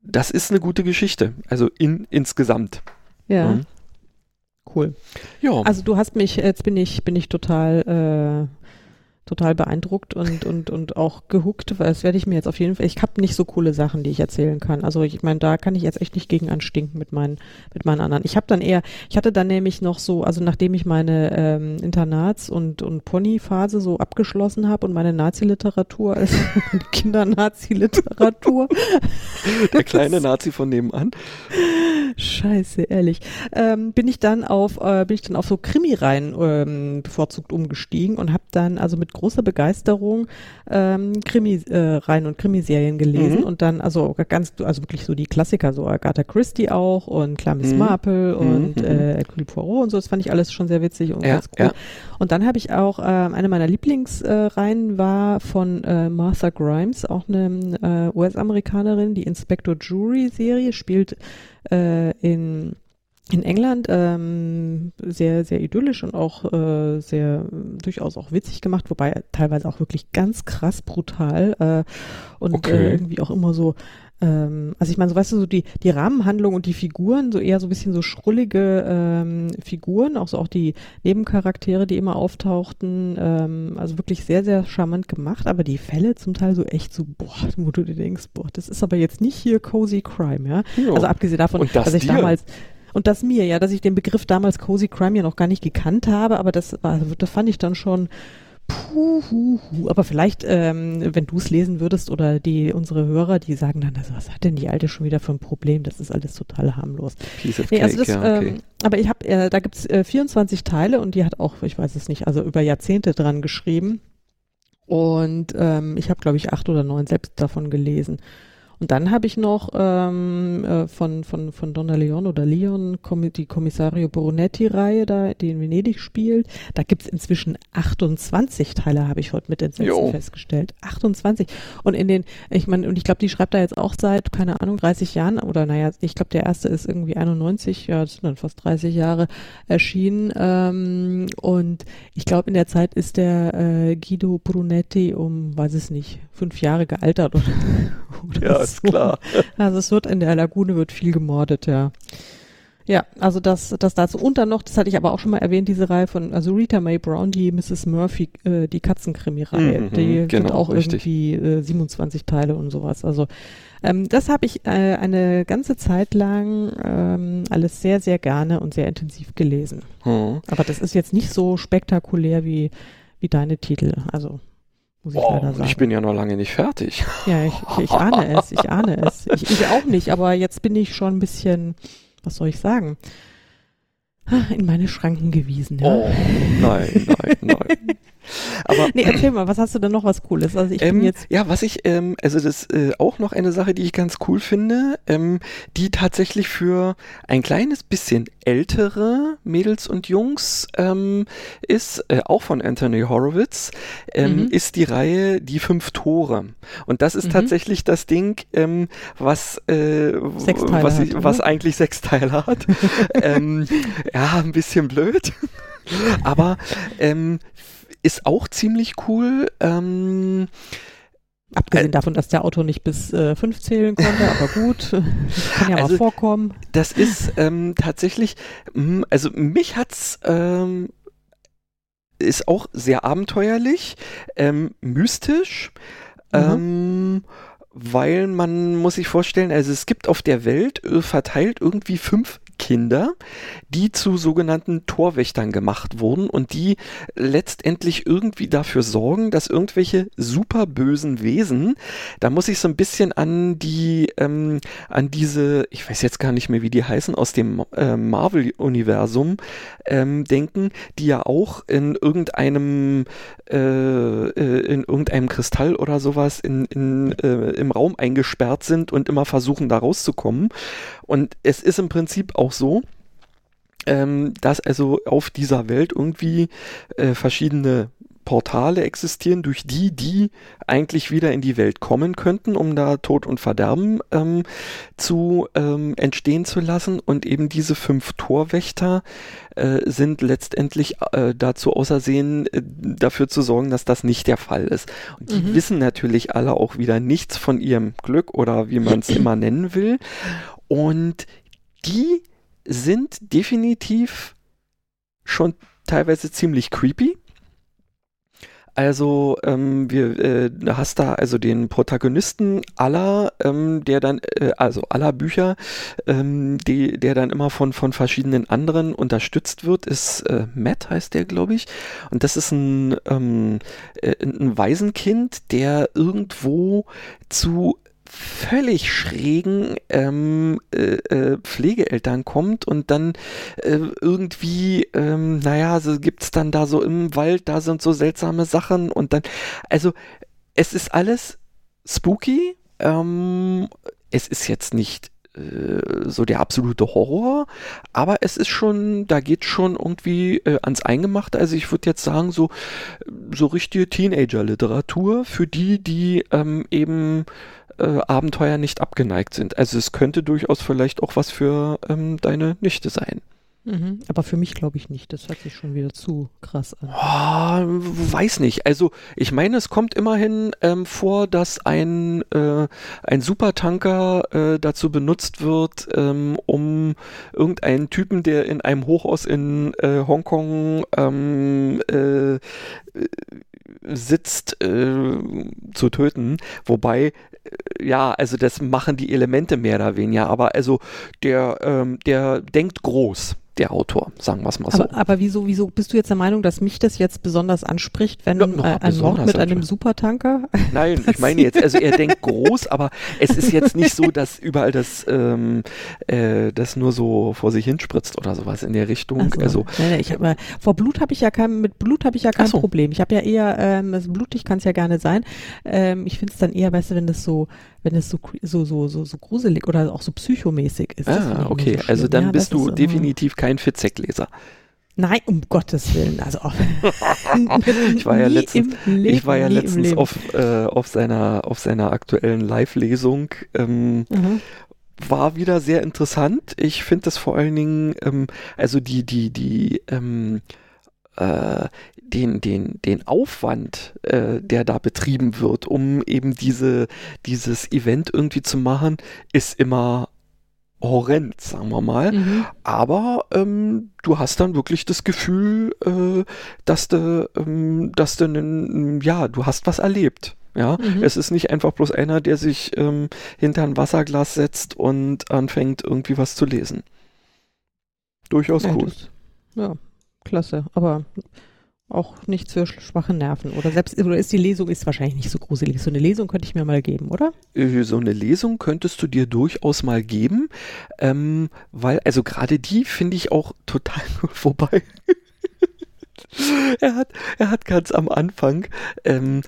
das ist eine gute Geschichte. Also in, insgesamt.
Ja. Mhm. Cool. Ja. Also du hast mich, jetzt bin ich, bin ich total äh, total beeindruckt und, und, und auch gehuckt, weil das werde ich mir jetzt auf jeden Fall, ich habe nicht so coole Sachen, die ich erzählen kann. Also ich meine, da kann ich jetzt echt nicht gegen anstinken mit meinen, mit meinen anderen. Ich habe dann eher, ich hatte dann nämlich noch so, also nachdem ich meine ähm, Internats- und, und Pony-Phase so abgeschlossen habe und meine Nazi-Literatur, also Kinder-Nazi-Literatur.
Der kleine Nazi von nebenan.
Scheiße, ehrlich. Ähm, bin ich dann auf, äh, bin ich dann auf so Krimireihen ähm, bevorzugt umgestiegen und habe dann also mit großer Begeisterung ähm, Krimireihen äh, und Krimiserien gelesen mhm. und dann also ganz, also wirklich so die Klassiker, so Agatha Christie auch und Klar Miss mhm. Marple und mhm. äh, Hercule Poirot und so, das fand ich alles schon sehr witzig und ja, ganz cool. Ja. Und dann habe ich auch, äh, eine meiner Lieblingsreihen äh, war von äh, Martha Grimes, auch eine äh, US-Amerikanerin, die Inspector Jury Serie spielt äh, in in England ähm, sehr, sehr idyllisch und auch äh, sehr durchaus auch witzig gemacht, wobei teilweise auch wirklich ganz krass brutal äh, und okay. äh, irgendwie auch immer so, ähm, also ich meine, so weißt du, so die, die Rahmenhandlung und die Figuren, so eher so ein bisschen so schrullige ähm, Figuren, auch so auch die Nebencharaktere, die immer auftauchten, ähm, also wirklich sehr, sehr charmant gemacht, aber die Fälle zum Teil so echt so, boah, wo du dir denkst, boah, das ist aber jetzt nicht hier Cozy Crime, ja. Jo. Also abgesehen davon,
das
dass ich
dir?
damals und das mir, ja, dass ich den Begriff damals Cozy Crime ja noch gar nicht gekannt habe, aber das also das fand ich dann schon, puh, hu, hu. aber vielleicht, ähm, wenn du es lesen würdest oder die unsere Hörer, die sagen dann, also, was hat denn die Alte schon wieder für ein Problem? Das ist alles total harmlos.
Piece of nee, also das, ja, okay. ähm,
aber ich habe, äh, da gibt's äh, 24 Teile und die hat auch, ich weiß es nicht, also über Jahrzehnte dran geschrieben. Und ähm, ich habe, glaube ich, acht oder neun selbst davon gelesen. Und dann habe ich noch ähm, äh, von, von, von Donna Leon oder Leon die Kommissario Brunetti-Reihe, da, die in Venedig spielt. Da gibt's inzwischen 28 Teile, habe ich heute mit Entsetzen festgestellt. 28. Und in den, ich meine, und ich glaube, die schreibt da jetzt auch seit, keine Ahnung, 30 Jahren, oder naja, ich glaube, der erste ist irgendwie 91, ja, das sind dann fast 30 Jahre erschienen. Ähm, und ich glaube, in der Zeit ist der äh, Guido Brunetti um, weiß es nicht, fünf Jahre gealtert oder,
oder ja, ist klar.
Also es wird in der Lagune wird viel gemordet, ja. Ja, also das, das dazu. Und dann noch, das hatte ich aber auch schon mal erwähnt, diese Reihe von, also Rita Mae Brown, die Mrs. Murphy, äh, die Katzenkrimi-Reihe,
mhm,
die
genau,
sind auch
richtig.
irgendwie äh, 27 Teile und sowas. Also ähm, das habe ich äh, eine ganze Zeit lang ähm, alles sehr, sehr gerne und sehr intensiv gelesen.
Mhm.
Aber das ist jetzt nicht so spektakulär wie, wie deine Titel. Also muss ich oh, leider sagen.
Ich bin ja noch lange nicht fertig.
Ja, ich, ich, ich ahne es, ich ahne es. Ich, ich auch nicht, aber jetzt bin ich schon ein bisschen, was soll ich sagen, in meine Schranken gewiesen. Ja?
Oh, nein, nein, nein.
Aber, nee, erzähl mal, was hast du denn noch was Cooles? Also ich
ähm,
jetzt
ja, was ich, ähm, also das äh, auch noch eine Sache, die ich ganz cool finde, ähm, die tatsächlich für ein kleines bisschen ältere Mädels und Jungs ähm, ist, äh, auch von Anthony Horowitz, ähm, mhm. ist die Reihe Die fünf Tore. Und das ist mhm. tatsächlich das Ding, ähm, was, äh, was, ich, hat, was eigentlich sechs Teile hat. ähm, ja, ein bisschen blöd. Aber ähm, ist auch ziemlich cool. Ähm,
Abgesehen äh, davon, dass der Auto nicht bis äh, fünf zählen konnte, aber gut, kann ja also, mal vorkommen.
Das ist ähm, tatsächlich, mh, also mich hat's ähm, ist auch sehr abenteuerlich, ähm, mystisch, mhm. ähm, weil man muss sich vorstellen, also es gibt auf der Welt äh, verteilt irgendwie fünf Kinder, die zu sogenannten Torwächtern gemacht wurden und die letztendlich irgendwie dafür sorgen, dass irgendwelche super bösen Wesen, da muss ich so ein bisschen an die, ähm, an diese, ich weiß jetzt gar nicht mehr, wie die heißen, aus dem äh, Marvel-Universum ähm, denken, die ja auch in irgendeinem, äh, äh, in irgendeinem Kristall oder sowas in, in, äh, im Raum eingesperrt sind und immer versuchen, da rauszukommen. Und es ist im Prinzip auch so, ähm, dass also auf dieser Welt irgendwie äh, verschiedene Portale existieren, durch die die eigentlich wieder in die Welt kommen könnten, um da Tod und Verderben ähm, zu ähm, entstehen zu lassen. Und eben diese fünf Torwächter äh, sind letztendlich äh, dazu ausersehen, äh, dafür zu sorgen, dass das nicht der Fall ist. Und die mhm. wissen natürlich alle auch wieder nichts von ihrem Glück oder wie man es immer nennen will. Und die sind definitiv schon teilweise ziemlich creepy. Also ähm, wir äh, hast da also den Protagonisten aller, ähm, der dann äh, also aller Bücher, ähm, die, der dann immer von von verschiedenen anderen unterstützt wird, ist äh, Matt heißt der glaube ich und das ist ein ähm, äh, ein Waisenkind, der irgendwo zu völlig schrägen ähm, äh, äh, Pflegeeltern kommt und dann äh, irgendwie, ähm, naja, so gibt's dann da so im Wald, da sind so seltsame Sachen und dann, also es ist alles spooky. Ähm, es ist jetzt nicht äh, so der absolute Horror, aber es ist schon, da geht schon irgendwie äh, ans Eingemachte. Also ich würde jetzt sagen, so, so richtige Teenager-Literatur für die, die ähm, eben äh, Abenteuer nicht abgeneigt sind. Also es könnte durchaus vielleicht auch was für ähm, deine Nichte sein.
Mhm, aber für mich glaube ich nicht. Das hört sich schon wieder zu krass an.
Oh, weiß nicht. Also ich meine, es kommt immerhin ähm, vor, dass ein, äh, ein Supertanker äh, dazu benutzt wird, ähm, um irgendeinen Typen, der in einem Hochhaus in äh, Hongkong ähm, äh, sitzt, äh, zu töten. Wobei ja, also das machen die Elemente mehr oder weniger, aber also der, ähm, der denkt groß der Autor, sagen wir es mal so.
Aber, aber, wieso, wieso bist du jetzt der Meinung, dass mich das jetzt besonders anspricht, wenn ja, äh, ein Mord mit einem Supertanker?
Nein, ich meine jetzt, also er denkt groß, aber es ist jetzt nicht so, dass überall das, ähm, äh, das nur so vor sich hinspritzt oder sowas in der Richtung. So. Also
nein, nein, ich hab, vor Blut habe ich ja kein, mit Blut habe ich ja kein so. Problem. Ich habe ja eher, ähm, blutig kann es ja gerne sein. Ähm, ich finde es dann eher, du, wenn das so wenn es so, so, so, so, so gruselig oder auch so psychomäßig ist.
Ah, okay. So also dann ja, bist du definitiv kein Fitzek-Leser.
Nein, um Gottes Willen. Also
ich war ja letztens, Leben, ich war ja letztens auf, äh, auf seiner auf seiner aktuellen Live-Lesung. Ähm, mhm. War wieder sehr interessant. Ich finde das vor allen Dingen, ähm, also die die die ähm, äh, den, den, den Aufwand, äh, der da betrieben wird, um eben diese, dieses Event irgendwie zu machen, ist immer horrend, sagen wir mal. Mhm. Aber ähm, du hast dann wirklich das Gefühl, äh, dass du, ähm, dass du, ja, du hast was erlebt. Ja, mhm. es ist nicht einfach bloß einer, der sich ähm, hinter ein Wasserglas setzt und anfängt irgendwie was zu lesen. Durchaus ja, cool. Das,
ja, klasse. Aber auch nichts für schwache Nerven. Oder selbst oder ist die Lesung ist wahrscheinlich nicht so gruselig. So eine Lesung könnte ich mir mal geben, oder?
Äh, so eine Lesung könntest du dir durchaus mal geben, ähm, weil also gerade die finde ich auch total vorbei. er hat er hat ganz am Anfang ähm,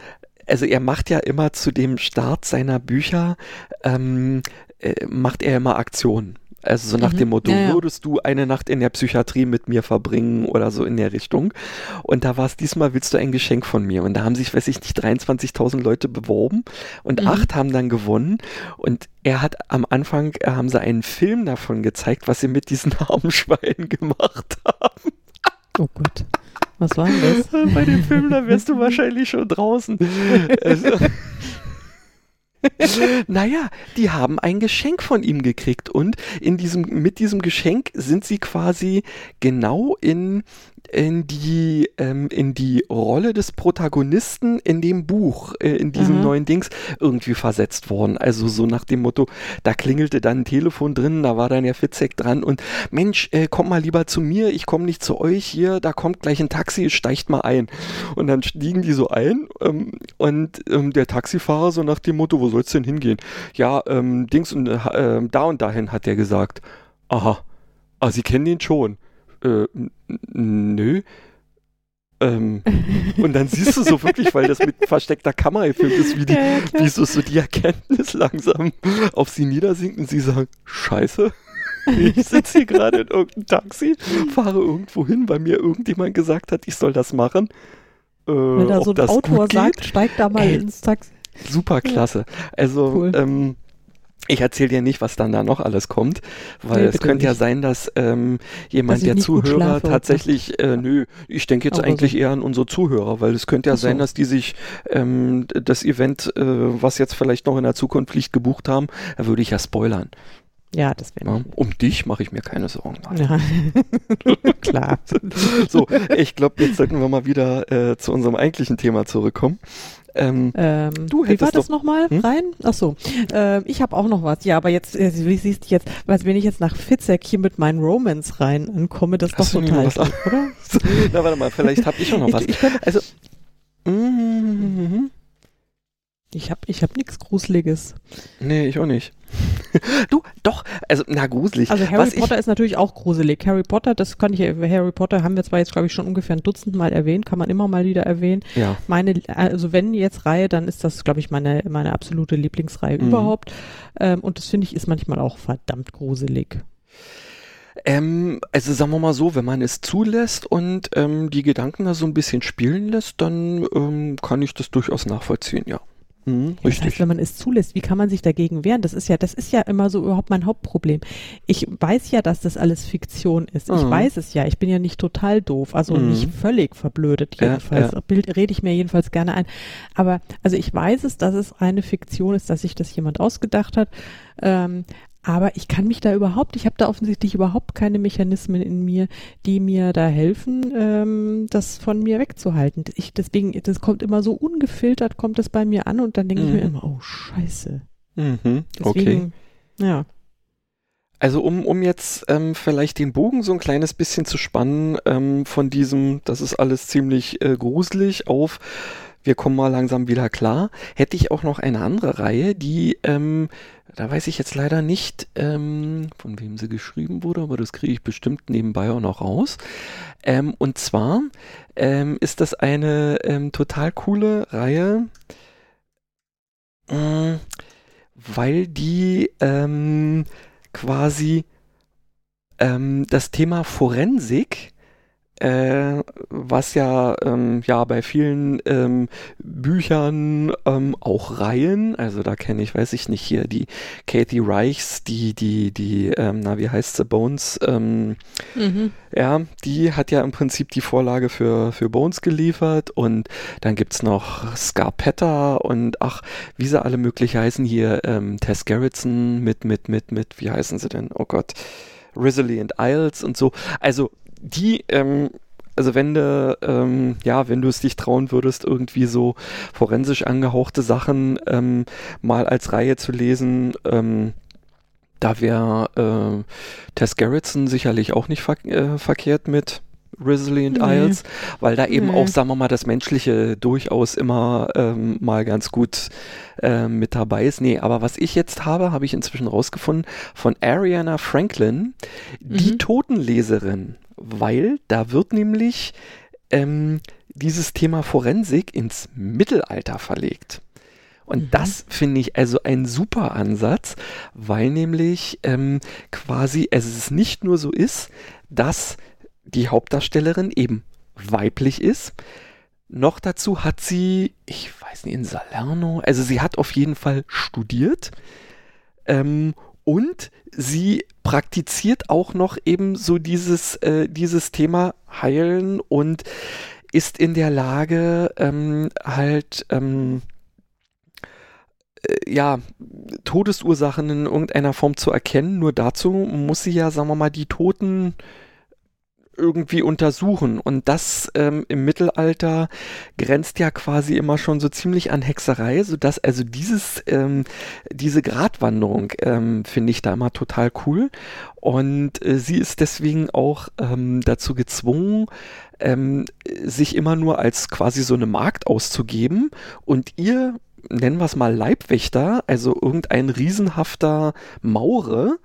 also er macht ja immer zu dem Start seiner Bücher ähm, äh, macht er immer Aktionen. Also so nach mhm. dem Motto, ja, ja. würdest du eine Nacht in der Psychiatrie mit mir verbringen oder so in der Richtung. Und da war es diesmal, willst du ein Geschenk von mir? Und da haben sich, weiß ich nicht, 23.000 Leute beworben und mhm. acht haben dann gewonnen. Und er hat am Anfang, äh, haben sie einen Film davon gezeigt, was sie mit diesen armen Schweinen gemacht haben.
Oh Gott. Was war denn das?
Bei dem Film, da wärst du wahrscheinlich schon draußen. Also, naja, die haben ein Geschenk von ihm gekriegt und in diesem, mit diesem Geschenk sind sie quasi genau in in die, ähm, in die Rolle des Protagonisten in dem Buch, äh, in diesem mhm. neuen Dings, irgendwie versetzt worden. Also so nach dem Motto, da klingelte dann ein Telefon drin, da war dann der Fitzek dran und Mensch, äh, komm mal lieber zu mir, ich komme nicht zu euch hier, da kommt gleich ein Taxi, steigt mal ein. Und dann stiegen die so ein ähm, und ähm, der Taxifahrer so nach dem Motto, wo soll's denn hingehen? Ja, ähm, Dings und äh, da und dahin, hat der gesagt. Aha, ah, Sie kennen ihn schon äh, nö. Ähm, und dann siehst du so wirklich, weil das mit versteckter Kamera gefilmt ist, wie, die, ja, wie so, so die Erkenntnis langsam auf sie niedersinkt und sie sagen, scheiße, ich sitze hier gerade in irgendeinem Taxi, fahre irgendwo hin, weil mir irgendjemand gesagt hat, ich soll das machen.
Äh, Wenn da so ein Autor sagt, steig da mal Ey, ins Taxi.
Super klasse. Also, cool. ähm, ich erzähle dir nicht, was dann da noch alles kommt, weil nee, es könnte nicht. ja sein, dass ähm, jemand dass der Zuhörer tatsächlich, äh, nö, ich denke jetzt Aber eigentlich so. eher an unsere Zuhörer, weil es könnte ja so. sein, dass die sich ähm, das Event, äh, was jetzt vielleicht noch in der Zukunft liegt, gebucht haben, da würde ich ja spoilern.
Ja, das wäre. Ja,
um dich mache ich mir keine Sorgen.
Ja. Klar.
so, ich glaube, jetzt sollten wir mal wieder äh, zu unserem eigentlichen Thema zurückkommen.
Ähm, ähm, du wie war das nochmal hm? rein? Ach so, äh, ich habe auch noch was. Ja, aber jetzt, äh, wie siehst du jetzt, was, wenn ich jetzt nach Fitzek hier mit meinen Romans rein ankomme, das ist doch total, was, oder?
Na, warte mal, vielleicht habe ich auch noch was. Ich, ich könnte, also, mm,
mm, mm, ich habe ich hab nichts Gruseliges.
Nee, ich auch nicht. du, doch, also na gruselig.
Also Harry Was Potter ist natürlich auch gruselig. Harry Potter, das kann ich, Harry Potter haben wir zwar jetzt glaube ich schon ungefähr ein Dutzend Mal erwähnt, kann man immer mal wieder erwähnen.
Ja.
Meine, also wenn jetzt Reihe, dann ist das glaube ich meine meine absolute Lieblingsreihe mhm. überhaupt. Ähm, und das finde ich ist manchmal auch verdammt gruselig.
Ähm, also sagen wir mal so, wenn man es zulässt und ähm, die Gedanken da so ein bisschen spielen lässt, dann ähm, kann ich das durchaus nachvollziehen, ja.
Mhm, das heißt, wenn man es zulässt, wie kann man sich dagegen wehren? Das ist ja, das ist ja immer so überhaupt mein Hauptproblem. Ich weiß ja, dass das alles Fiktion ist. Mhm. Ich weiß es ja. Ich bin ja nicht total doof, also mhm. nicht völlig verblödet jedenfalls. Ja, ja. Bild rede ich mir jedenfalls gerne ein. Aber also ich weiß es, dass es eine Fiktion ist, dass sich das jemand ausgedacht hat. Ähm, aber ich kann mich da überhaupt, ich habe da offensichtlich überhaupt keine Mechanismen in mir, die mir da helfen, ähm, das von mir wegzuhalten. Ich, deswegen, das kommt immer so ungefiltert, kommt das bei mir an und dann denke mhm. ich mir mhm. immer, oh Scheiße.
Mhm. Deswegen,
okay. Ja.
Also um, um jetzt ähm, vielleicht den Bogen so ein kleines bisschen zu spannen ähm, von diesem, das ist alles ziemlich äh, gruselig, auf wir kommen mal langsam wieder klar, hätte ich auch noch eine andere Reihe, die ähm, da weiß ich jetzt leider nicht, ähm, von wem sie geschrieben wurde, aber das kriege ich bestimmt nebenbei auch noch raus. Ähm, und zwar ähm, ist das eine ähm, total coole Reihe, äh, weil die ähm, quasi das Thema Forensik äh, was ja, ähm, ja bei vielen ähm, Büchern ähm, auch Reihen, also da kenne ich, weiß ich nicht, hier die Kathy Reichs, die, die, die, ähm, na, wie heißt sie, Bones, ähm, mhm. ja, die hat ja im Prinzip die Vorlage für, für Bones geliefert und dann gibt es noch Scarpetta und ach, wie sie alle möglich heißen hier, ähm, Tess Gerritsen mit, mit, mit, mit, wie heißen sie denn? Oh Gott. Risley and Isles und so. Also die, ähm, also wenn du, ähm, ja, wenn du es dich trauen würdest, irgendwie so forensisch angehauchte Sachen ähm, mal als Reihe zu lesen, ähm, da wäre äh, Tess Gerritsen sicherlich auch nicht ver äh, verkehrt mit Risley and nee. Isles, weil da eben nee. auch, sagen wir mal, das Menschliche durchaus immer ähm, mal ganz gut äh, mit dabei ist. Nee, aber was ich jetzt habe, habe ich inzwischen rausgefunden, von Ariana Franklin, die mhm. Totenleserin weil da wird nämlich ähm, dieses Thema Forensik ins Mittelalter verlegt. Und mhm. das finde ich also ein super Ansatz, weil nämlich ähm, quasi es ist nicht nur so ist, dass die Hauptdarstellerin eben weiblich ist, noch dazu hat sie, ich weiß nicht, in Salerno, also sie hat auf jeden Fall studiert ähm, und sie praktiziert auch noch eben so dieses, äh, dieses Thema Heilen und ist in der Lage, ähm, halt, ähm, äh, ja, Todesursachen in irgendeiner Form zu erkennen. Nur dazu muss sie ja, sagen wir mal, die Toten irgendwie untersuchen. Und das ähm, im Mittelalter grenzt ja quasi immer schon so ziemlich an Hexerei, sodass also dieses, ähm, diese Gratwanderung ähm, finde ich da immer total cool. Und äh, sie ist deswegen auch ähm, dazu gezwungen, ähm, sich immer nur als quasi so eine Markt auszugeben und ihr nennen wir es mal Leibwächter, also irgendein riesenhafter Maure,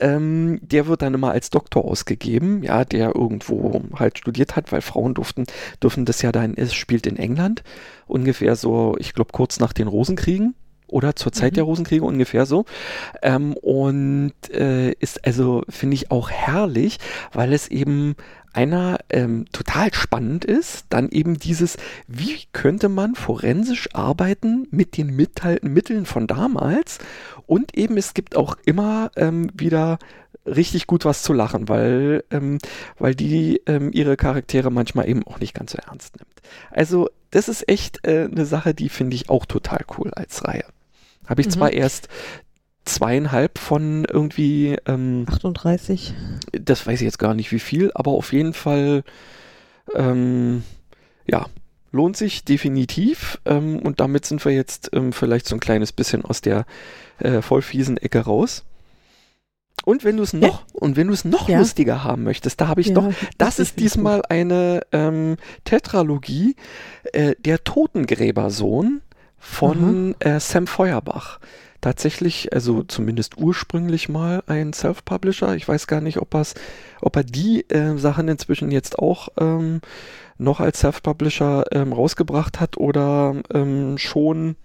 ähm, der wird dann immer als Doktor ausgegeben, ja, der irgendwo halt studiert hat, weil Frauen durften, dürfen das ja dann, es spielt in England, ungefähr so, ich glaube, kurz nach den Rosenkriegen oder zur Zeit mhm. der Rosenkriege ungefähr so. Ähm, und äh, ist also, finde ich, auch herrlich, weil es eben einer ähm, total spannend ist, dann eben dieses, wie könnte man forensisch arbeiten mit den Mittel Mitteln von damals und eben es gibt auch immer ähm, wieder richtig gut was zu lachen, weil, ähm, weil die ähm, ihre Charaktere manchmal eben auch nicht ganz so ernst nimmt. Also das ist echt äh, eine Sache, die finde ich auch total cool als Reihe. Habe ich mhm. zwar erst zweieinhalb von irgendwie
ähm, 38.
Das weiß ich jetzt gar nicht wie viel, aber auf jeden Fall ähm, ja, lohnt sich definitiv ähm, und damit sind wir jetzt ähm, vielleicht so ein kleines bisschen aus der äh, vollfiesen Ecke raus. Und wenn du es noch ja. und wenn du es noch ja. lustiger haben möchtest, da habe ich ja, doch, das, ist diesmal eine ähm, Tetralogie, äh, der Totengräbersohn von äh, Sam Feuerbach tatsächlich, also zumindest ursprünglich mal ein Self-Publisher. Ich weiß gar nicht, ob, ob er die äh, Sachen inzwischen jetzt auch ähm, noch als Self-Publisher ähm, rausgebracht hat oder ähm, schon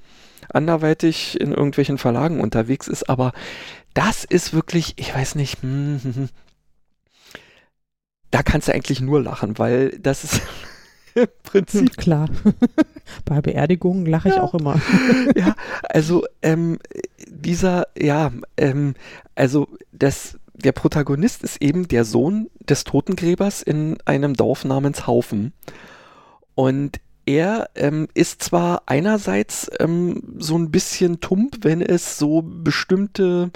anderweitig in irgendwelchen Verlagen unterwegs ist. Aber das ist wirklich, ich weiß nicht, hm, hm, hm. da kannst du eigentlich nur lachen, weil das ist
im Prinzip. Hm, klar. Bei Beerdigungen lache ich
ja.
auch immer.
ja, also ähm, dieser, ja, ähm, also das, der Protagonist ist eben der Sohn des Totengräbers in einem Dorf namens Haufen. Und er ähm, ist zwar einerseits ähm, so ein bisschen tump, wenn es so bestimmte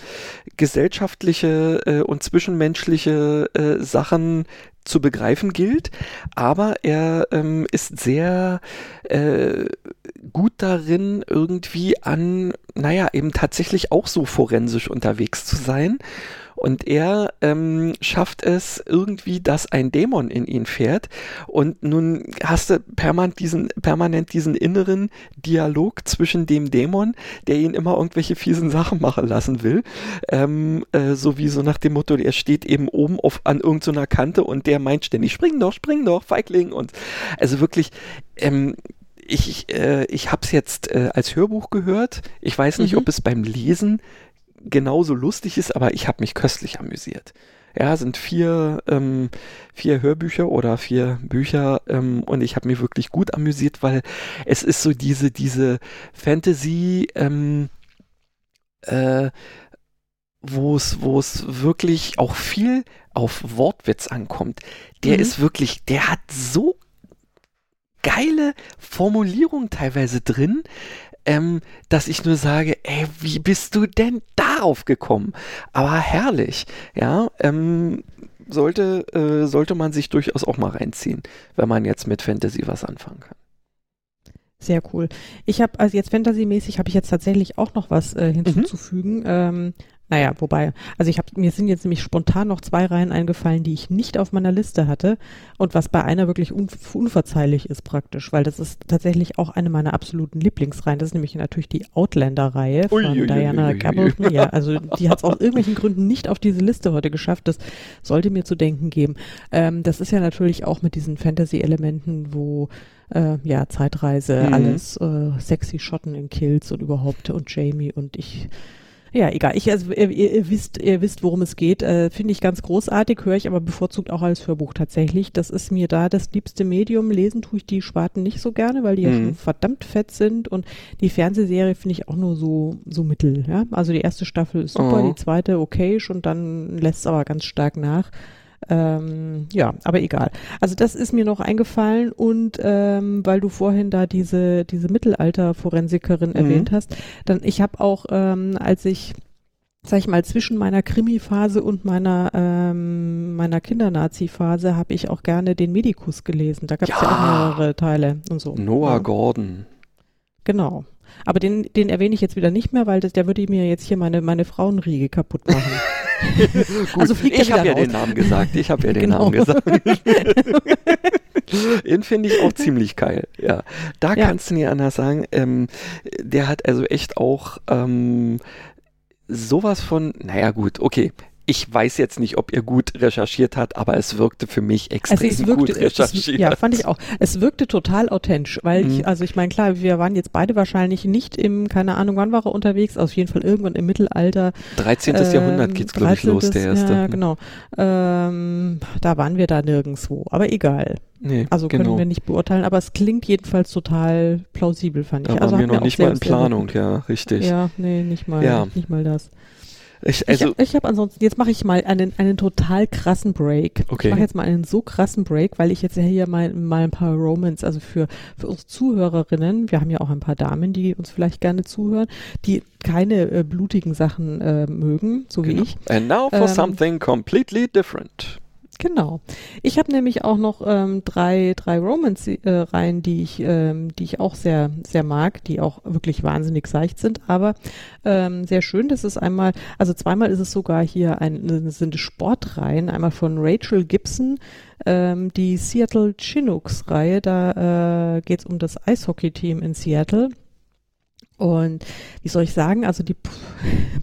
gesellschaftliche äh, und zwischenmenschliche äh, Sachen zu begreifen gilt, aber er ähm, ist sehr äh, gut darin, irgendwie an, naja, eben tatsächlich auch so forensisch unterwegs zu sein und er ähm, schafft es irgendwie, dass ein Dämon in ihn fährt. Und nun hast du permanent diesen, permanent diesen inneren Dialog zwischen dem Dämon, der ihn immer irgendwelche fiesen Sachen machen lassen will. Ähm, äh, so wie so nach dem Motto, er steht eben oben auf, an irgendeiner so Kante und der meint ständig, spring doch, spring doch, Feigling. Und also wirklich, ähm, ich, äh, ich habe es jetzt äh, als Hörbuch gehört. Ich weiß nicht, mhm. ob es beim Lesen genauso lustig ist, aber ich habe mich köstlich amüsiert. Ja, sind vier, ähm, vier Hörbücher oder vier Bücher ähm, und ich habe mich wirklich gut amüsiert, weil es ist so diese, diese Fantasy, ähm, äh, wo es, wo es wirklich auch viel auf Wortwitz ankommt. Der mhm. ist wirklich, der hat so geile Formulierungen teilweise drin, ähm, dass ich nur sage, ey, wie bist du denn darauf gekommen? Aber herrlich, ja, ähm, sollte, äh, sollte man sich durchaus auch mal reinziehen, wenn man jetzt mit Fantasy was anfangen kann.
Sehr cool. Ich habe also jetzt Fantasy-mäßig habe ich jetzt tatsächlich auch noch was äh, hinzuzufügen. Mhm. Ähm, naja, wobei, also ich habe mir sind jetzt nämlich spontan noch zwei Reihen eingefallen, die ich nicht auf meiner Liste hatte und was bei einer wirklich un unverzeihlich ist praktisch, weil das ist tatsächlich auch eine meiner absoluten Lieblingsreihen. Das ist nämlich natürlich die Outlander-Reihe von ui, Diana Gabaldon. Ja, also die hat es aus irgendwelchen Gründen nicht auf diese Liste heute geschafft. Das sollte mir zu denken geben. Ähm, das ist ja natürlich auch mit diesen Fantasy-Elementen, wo äh, ja, Zeitreise, mhm. alles, äh, sexy Schotten in Kills und überhaupt und Jamie und ich ja, egal. Ich, also, ihr, ihr, wisst, ihr wisst, worum es geht. Äh, Finde ich ganz großartig, höre ich aber bevorzugt auch als Hörbuch tatsächlich. Das ist mir da das liebste Medium. Lesen tue ich die Sparten nicht so gerne, weil die mhm. ja schon verdammt fett sind. Und die Fernsehserie finde ich auch nur so, so mittel. Ja? Also die erste Staffel ist super, oh. die zweite okay und dann lässt es aber ganz stark nach. Ähm, ja, aber egal. Also das ist mir noch eingefallen und ähm, weil du vorhin da diese, diese Mittelalter-Forensikerin mhm. erwähnt hast, dann ich habe auch, ähm, als ich sag ich mal, zwischen meiner Krimi-Phase und meiner, ähm, meiner Kinder-Nazi-Phase habe ich auch gerne den Medikus gelesen. Da gab es ja. ja. auch mehrere Teile und so.
Noah ja. Gordon.
Genau. Aber den, den erwähne ich jetzt wieder nicht mehr, weil das, der würde mir jetzt hier meine, meine Frauenriege kaputt machen.
Also ich habe ja den Namen gesagt. Ich habe ja den genau. Namen gesagt. den finde ich auch ziemlich geil. Ja, da ja. kannst du nie anders sagen. Ähm, der hat also echt auch ähm, sowas von, naja gut, okay, ich weiß jetzt nicht, ob ihr gut recherchiert habt, aber es wirkte für mich extrem also wirkte, gut recherchiert.
Es, ja, fand ich auch. Es wirkte total authentisch, weil mhm. ich, also ich meine, klar, wir waren jetzt beide wahrscheinlich nicht im, keine Ahnung, wann war er unterwegs, auf jeden Fall irgendwann im Mittelalter.
13. Ähm, Jahrhundert geht's, glaube ich, los, der erste.
Ja, genau. Ähm, da waren wir da nirgendwo, aber egal. Nee, also können genau. wir nicht beurteilen, aber es klingt jedenfalls total plausibel, fand
da
ich.
Also waren wir noch nicht mal in Planung, ja, richtig.
Ja, nee, nicht mal, ja. nicht mal das.
Ich, also,
ich, ich habe ansonsten, jetzt mache ich mal einen, einen total krassen Break. Okay. Ich mache jetzt mal einen so krassen Break, weil ich jetzt ja hier mal, mal ein paar Romans, also für, für uns Zuhörerinnen, wir haben ja auch ein paar Damen, die uns vielleicht gerne zuhören, die keine äh, blutigen Sachen äh, mögen, so genau. wie ich.
And now for ähm, something completely different.
Genau. Ich habe nämlich auch noch ähm, drei, drei Romance-Reihen, äh, die ich, ähm, die ich auch sehr, sehr mag, die auch wirklich wahnsinnig seicht sind, aber ähm, sehr schön. Das ist einmal, also zweimal ist es sogar hier ein, sind Sportreihen, einmal von Rachel Gibson, ähm, die Seattle Chinooks-Reihe, da äh, geht es um das Eishockey-Team in Seattle. Und wie soll ich sagen, also die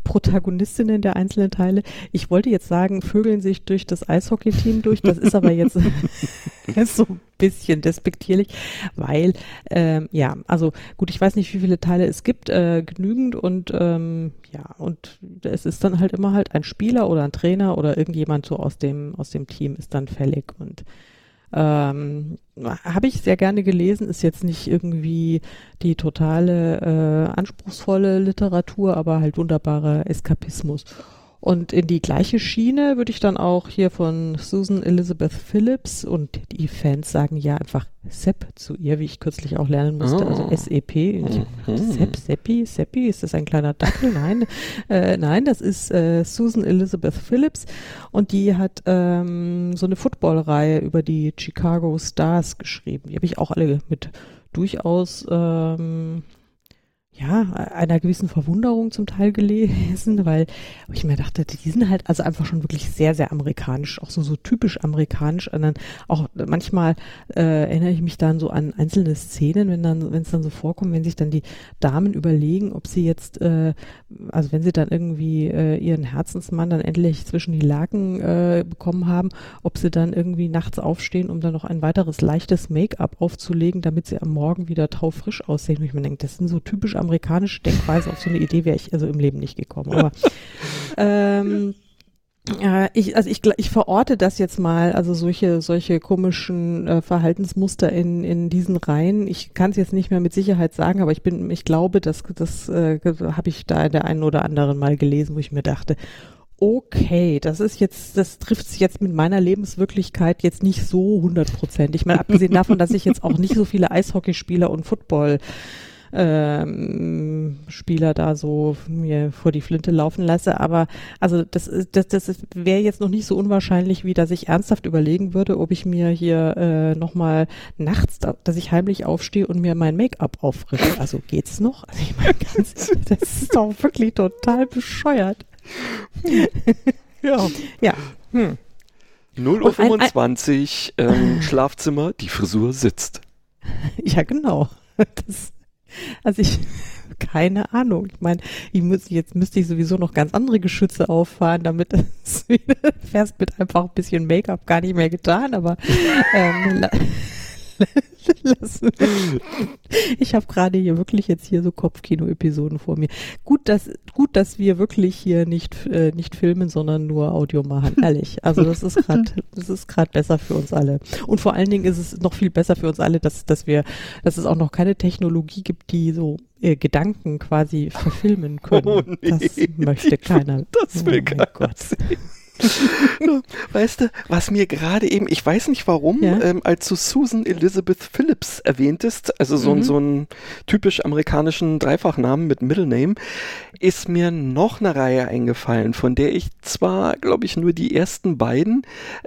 Protagonistinnen der einzelnen Teile, ich wollte jetzt sagen, vögeln sich durch das Eishockey-Team durch, das ist aber jetzt so ein bisschen despektierlich, weil, ähm, ja, also gut, ich weiß nicht, wie viele Teile es gibt, äh, genügend und ähm, ja, und es ist dann halt immer halt ein Spieler oder ein Trainer oder irgendjemand so aus dem, aus dem Team ist dann fällig und ähm, Habe ich sehr gerne gelesen, ist jetzt nicht irgendwie die totale äh, anspruchsvolle Literatur, aber halt wunderbarer Eskapismus. Und in die gleiche Schiene würde ich dann auch hier von Susan Elizabeth Phillips und die Fans sagen ja einfach Sepp zu ihr, wie ich kürzlich auch lernen musste, also oh. also S-E-P. Mhm. Sepp, Seppi, Seppi, ist das ein kleiner Dackel? Nein, äh, nein, das ist äh, Susan Elizabeth Phillips und die hat ähm, so eine Football-Reihe über die Chicago Stars geschrieben. Die habe ich auch alle mit durchaus ähm, ja, einer gewissen Verwunderung zum Teil gelesen, weil ich mir dachte, die sind halt also einfach schon wirklich sehr, sehr amerikanisch, auch so, so typisch amerikanisch. Und dann auch manchmal äh, erinnere ich mich dann so an einzelne Szenen, wenn dann, wenn es dann so vorkommt, wenn sich dann die Damen überlegen, ob sie jetzt, äh, also wenn sie dann irgendwie äh, ihren Herzensmann dann endlich zwischen die Laken äh, bekommen haben, ob sie dann irgendwie nachts aufstehen, um dann noch ein weiteres leichtes Make-up aufzulegen, damit sie am Morgen wieder taufrisch aussehen. Und ich mir denke, das sind so typisch amerikanische Denkweise, auf so eine Idee wäre ich also im Leben nicht gekommen. Aber ähm, ja, ich, also ich, ich verorte das jetzt mal, also solche, solche komischen äh, Verhaltensmuster in, in diesen Reihen. Ich kann es jetzt nicht mehr mit Sicherheit sagen, aber ich bin, ich glaube, dass das äh, habe ich da der einen oder anderen mal gelesen, wo ich mir dachte, okay, das ist jetzt, das trifft sich jetzt mit meiner Lebenswirklichkeit jetzt nicht so hundertprozentig. Ich meine, abgesehen davon, dass ich jetzt auch nicht so viele Eishockeyspieler und Football ähm, Spieler da so mir vor die Flinte laufen lasse. Aber also das, das, das wäre jetzt noch nicht so unwahrscheinlich, wie dass ich ernsthaft überlegen würde, ob ich mir hier äh, nochmal nachts, dass ich heimlich aufstehe und mir mein Make-up auffrische. Also geht's noch? Also ich meine, ganz, das ist doch wirklich total bescheuert.
ja.
Ja. Hm.
0.25 Uhr ähm, Schlafzimmer, die Frisur sitzt.
Ja, genau. Das, also ich, keine Ahnung. Ich meine, ich muss, jetzt müsste ich sowieso noch ganz andere Geschütze auffahren, damit es fährst mit einfach ein bisschen Make-up gar nicht mehr getan, aber ähm, lassen. Ich habe gerade hier wirklich jetzt hier so Kopfkino-Episoden vor mir. Gut, dass gut, dass wir wirklich hier nicht äh, nicht filmen, sondern nur Audio machen. Ehrlich, also das ist gerade das ist gerade besser für uns alle. Und vor allen Dingen ist es noch viel besser für uns alle, dass dass wir dass es auch noch keine Technologie gibt, die so äh, Gedanken quasi verfilmen können. Oh nee, das möchte keiner.
Das will oh keiner Gott. sehen. weißt du, was mir gerade eben, ich weiß nicht warum, ja? ähm, als du Susan Elizabeth Phillips erwähntest, also so, mhm. so einen typisch amerikanischen Dreifachnamen mit Middle Name, ist mir noch eine Reihe eingefallen, von der ich zwar, glaube ich, nur die ersten beiden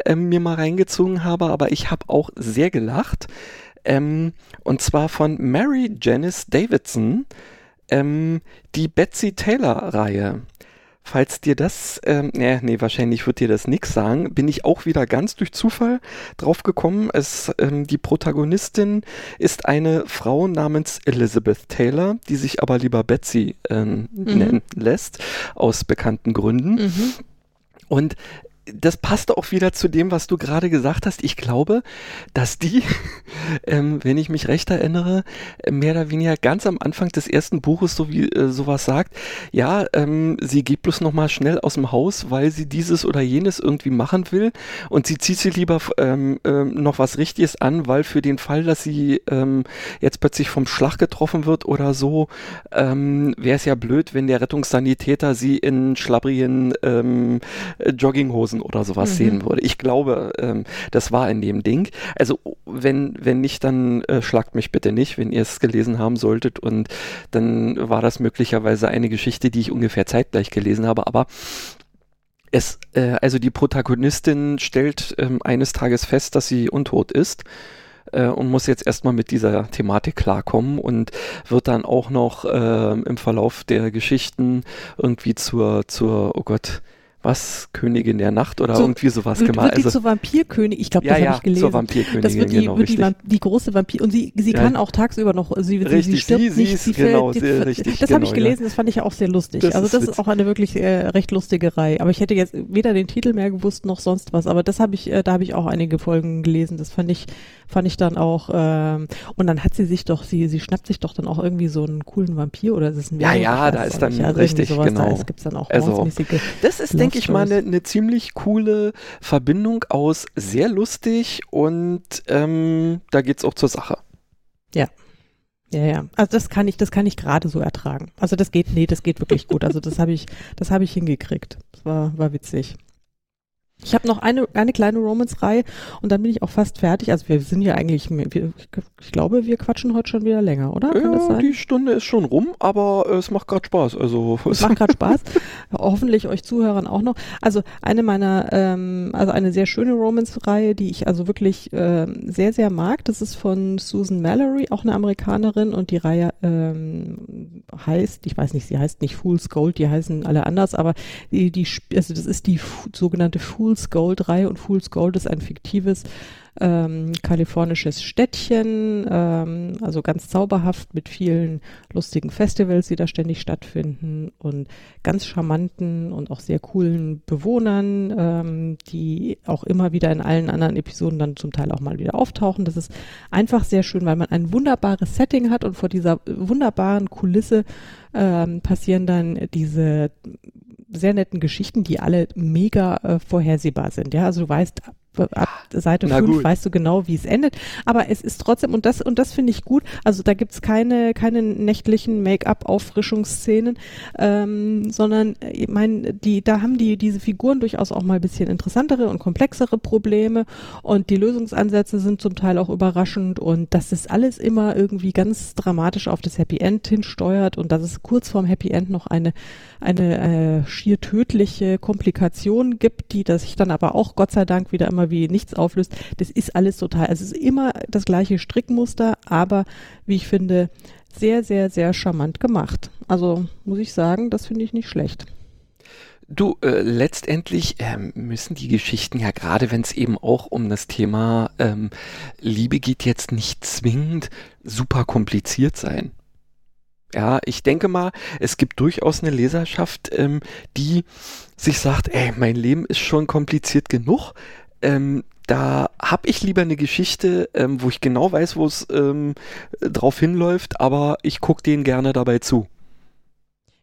ähm, mir mal reingezogen habe, aber ich habe auch sehr gelacht. Ähm, und zwar von Mary Janice Davidson, ähm, die Betsy Taylor-Reihe. Falls dir das, ähm, nee, nee, wahrscheinlich wird dir das nix sagen, bin ich auch wieder ganz durch Zufall drauf gekommen. Es, ähm, die Protagonistin ist eine Frau namens Elizabeth Taylor, die sich aber lieber Betsy ähm, mhm. nennen lässt, aus bekannten Gründen. Mhm. Und das passt auch wieder zu dem, was du gerade gesagt hast. Ich glaube, dass die, ähm, wenn ich mich recht erinnere, mehr oder weniger ganz am Anfang des ersten Buches so wie äh, sowas sagt. Ja, ähm, sie geht bloß noch mal schnell aus dem Haus, weil sie dieses oder jenes irgendwie machen will und sie zieht sie lieber ähm, ähm, noch was Richtiges an, weil für den Fall, dass sie ähm, jetzt plötzlich vom Schlag getroffen wird oder so, ähm, wäre es ja blöd, wenn der Rettungssanitäter sie in schlabbrigen ähm, Jogginghosen Johnson oder sowas mhm. sehen würde. Ich glaube, ähm, das war in dem Ding. Also wenn, wenn nicht, dann äh, schlagt mich bitte nicht, wenn ihr es gelesen haben solltet. Und dann war das möglicherweise eine Geschichte, die ich ungefähr zeitgleich gelesen habe. Aber es, äh, also die Protagonistin stellt ähm, eines Tages fest, dass sie untot ist äh, und muss jetzt erstmal mit dieser Thematik klarkommen und wird dann auch noch äh, im Verlauf der Geschichten irgendwie zur, zur, oh Gott, was, Königin der Nacht oder so, irgendwie sowas
wird,
gemacht.
Wird die also, zur Vampirkönig, ich glaube, das ja, habe ich gelesen.
zur Vampirkönigin,
das wird die, genau, wird die, die, große Vampir, und sie, sie ja. kann auch tagsüber noch, sie,
richtig,
sie stirbt
sie,
nicht,
sie, genau, die, richtig,
Das
genau,
habe ich gelesen, das fand ich ja auch sehr lustig. Das also das ist, ist auch eine wirklich äh, recht lustige Reihe. Aber ich hätte jetzt weder den Titel mehr gewusst, noch sonst was. Aber das habe ich, äh, da habe ich auch einige Folgen gelesen. Das fand ich, fand ich dann auch, ähm, und dann hat sie sich doch, sie, sie schnappt sich doch dann auch irgendwie so einen coolen Vampir oder ist es ein
Ja, ja, da ist dann also richtig, genau.
Da gibt es dann auch
also, Das ist, denke ich mal, eine, eine ziemlich coole Verbindung aus sehr lustig und ähm, da es auch zur Sache.
Ja. Ja, ja. Also das kann ich, das kann ich gerade so ertragen. Also das geht, nee, das geht wirklich gut. Also das habe ich, das habe ich hingekriegt. Das war, war witzig. Ich habe noch eine, eine kleine Romance-Reihe und dann bin ich auch fast fertig. Also wir sind ja eigentlich, wir, ich glaube, wir quatschen heute schon wieder länger, oder?
Kann ja, die Stunde ist schon rum, aber es macht gerade Spaß. Also
es macht gerade Spaß. Hoffentlich euch Zuhörern auch noch. Also eine meiner, ähm, also eine sehr schöne Romance-Reihe, die ich also wirklich ähm, sehr, sehr mag. Das ist von Susan Mallory, auch eine Amerikanerin und die Reihe ähm, heißt, ich weiß nicht, sie heißt nicht Fool's Gold, die heißen alle anders, aber die, die, also das ist die sogenannte Fool's Fool's Gold Reihe und Fool's Gold ist ein fiktives ähm, kalifornisches Städtchen, ähm, also ganz zauberhaft mit vielen lustigen Festivals, die da ständig stattfinden und ganz charmanten und auch sehr coolen Bewohnern, ähm, die auch immer wieder in allen anderen Episoden dann zum Teil auch mal wieder auftauchen. Das ist einfach sehr schön, weil man ein wunderbares Setting hat und vor dieser wunderbaren Kulisse ähm, passieren dann diese sehr netten Geschichten, die alle mega äh, vorhersehbar sind. Ja, also du weißt, ab Seite 5 weißt du genau, wie es endet. Aber es ist trotzdem, und das, und das finde ich gut, also da gibt's keine, keine nächtlichen Make-up-Auffrischungsszenen, ähm, sondern äh, ich meine, die, da haben die, diese Figuren durchaus auch mal ein bisschen interessantere und komplexere Probleme. Und die Lösungsansätze sind zum Teil auch überraschend. Und das ist alles immer irgendwie ganz dramatisch auf das Happy End hinsteuert und dass es kurz vorm Happy End noch eine, eine äh, schier tödliche Komplikation gibt, die das sich dann aber auch Gott sei Dank wieder immer wie nichts auflöst. Das ist alles total, also es ist immer das gleiche Strickmuster, aber wie ich finde, sehr, sehr, sehr charmant gemacht. Also muss ich sagen, das finde ich nicht schlecht.
Du, äh, letztendlich ähm, müssen die Geschichten ja gerade, wenn es eben auch um das Thema ähm, Liebe geht, jetzt nicht zwingend super kompliziert sein. Ja, ich denke mal, es gibt durchaus eine Leserschaft, ähm, die sich sagt, ey, mein Leben ist schon kompliziert genug ähm, da habe ich lieber eine Geschichte, ähm, wo ich genau weiß, wo es ähm, drauf hinläuft, aber ich gucke denen gerne dabei zu.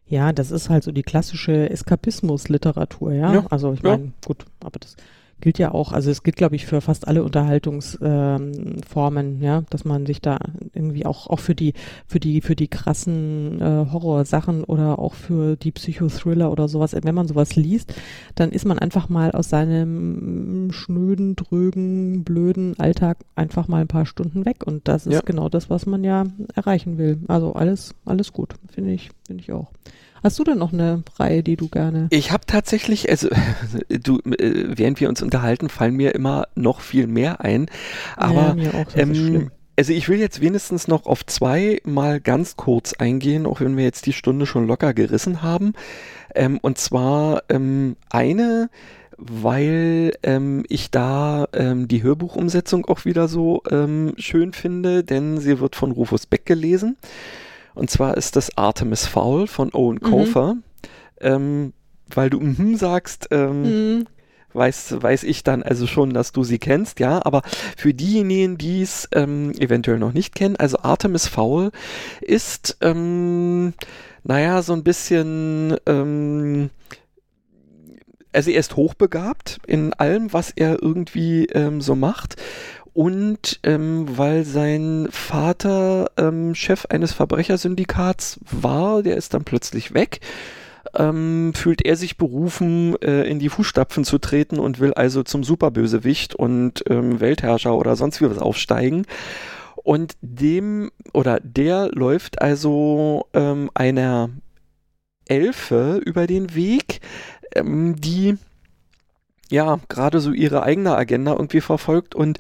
Ja, das ist halt so die klassische Eskapismus-Literatur, ja? ja? Also ich meine, ja. gut, aber das gilt ja auch, also es gilt, glaube ich, für fast alle Unterhaltungsformen, ähm, ja, dass man sich da irgendwie auch, auch für die, für die, für die krassen äh, Horrorsachen oder auch für die Psychothriller oder sowas, wenn man sowas liest, dann ist man einfach mal aus seinem schnöden, drögen, blöden Alltag einfach mal ein paar Stunden weg und das ist ja. genau das, was man ja erreichen will. Also alles, alles gut, finde ich, finde ich auch. Hast du denn noch eine Reihe, die du gerne?
Ich habe tatsächlich, also du, äh, während wir uns unterhalten, fallen mir immer noch viel mehr ein. Aber ja, auch, ähm, also ich will jetzt wenigstens noch auf zwei mal ganz kurz eingehen, auch wenn wir jetzt die Stunde schon locker gerissen haben. Ähm, und zwar ähm, eine, weil ähm, ich da ähm, die Hörbuchumsetzung auch wieder so ähm, schön finde, denn sie wird von Rufus Beck gelesen. Und zwar ist das Artemis Fowl von Owen Kofer. Mhm. Ähm, weil du mhm sagst, ähm, mhm. weiß, weiß ich dann also schon, dass du sie kennst, ja. Aber für diejenigen, die es ähm, eventuell noch nicht kennen, also Artemis Fowl ist, ähm, naja, so ein bisschen, ähm, also er ist hochbegabt in allem, was er irgendwie ähm, so macht und ähm, weil sein Vater ähm, Chef eines Verbrechersyndikats war, der ist dann plötzlich weg, ähm, fühlt er sich berufen, äh, in die Fußstapfen zu treten und will also zum Superbösewicht und ähm, Weltherrscher oder sonst wie was aufsteigen. Und dem oder der läuft also ähm, einer Elfe über den Weg, ähm, die ja, gerade so ihre eigene Agenda irgendwie verfolgt und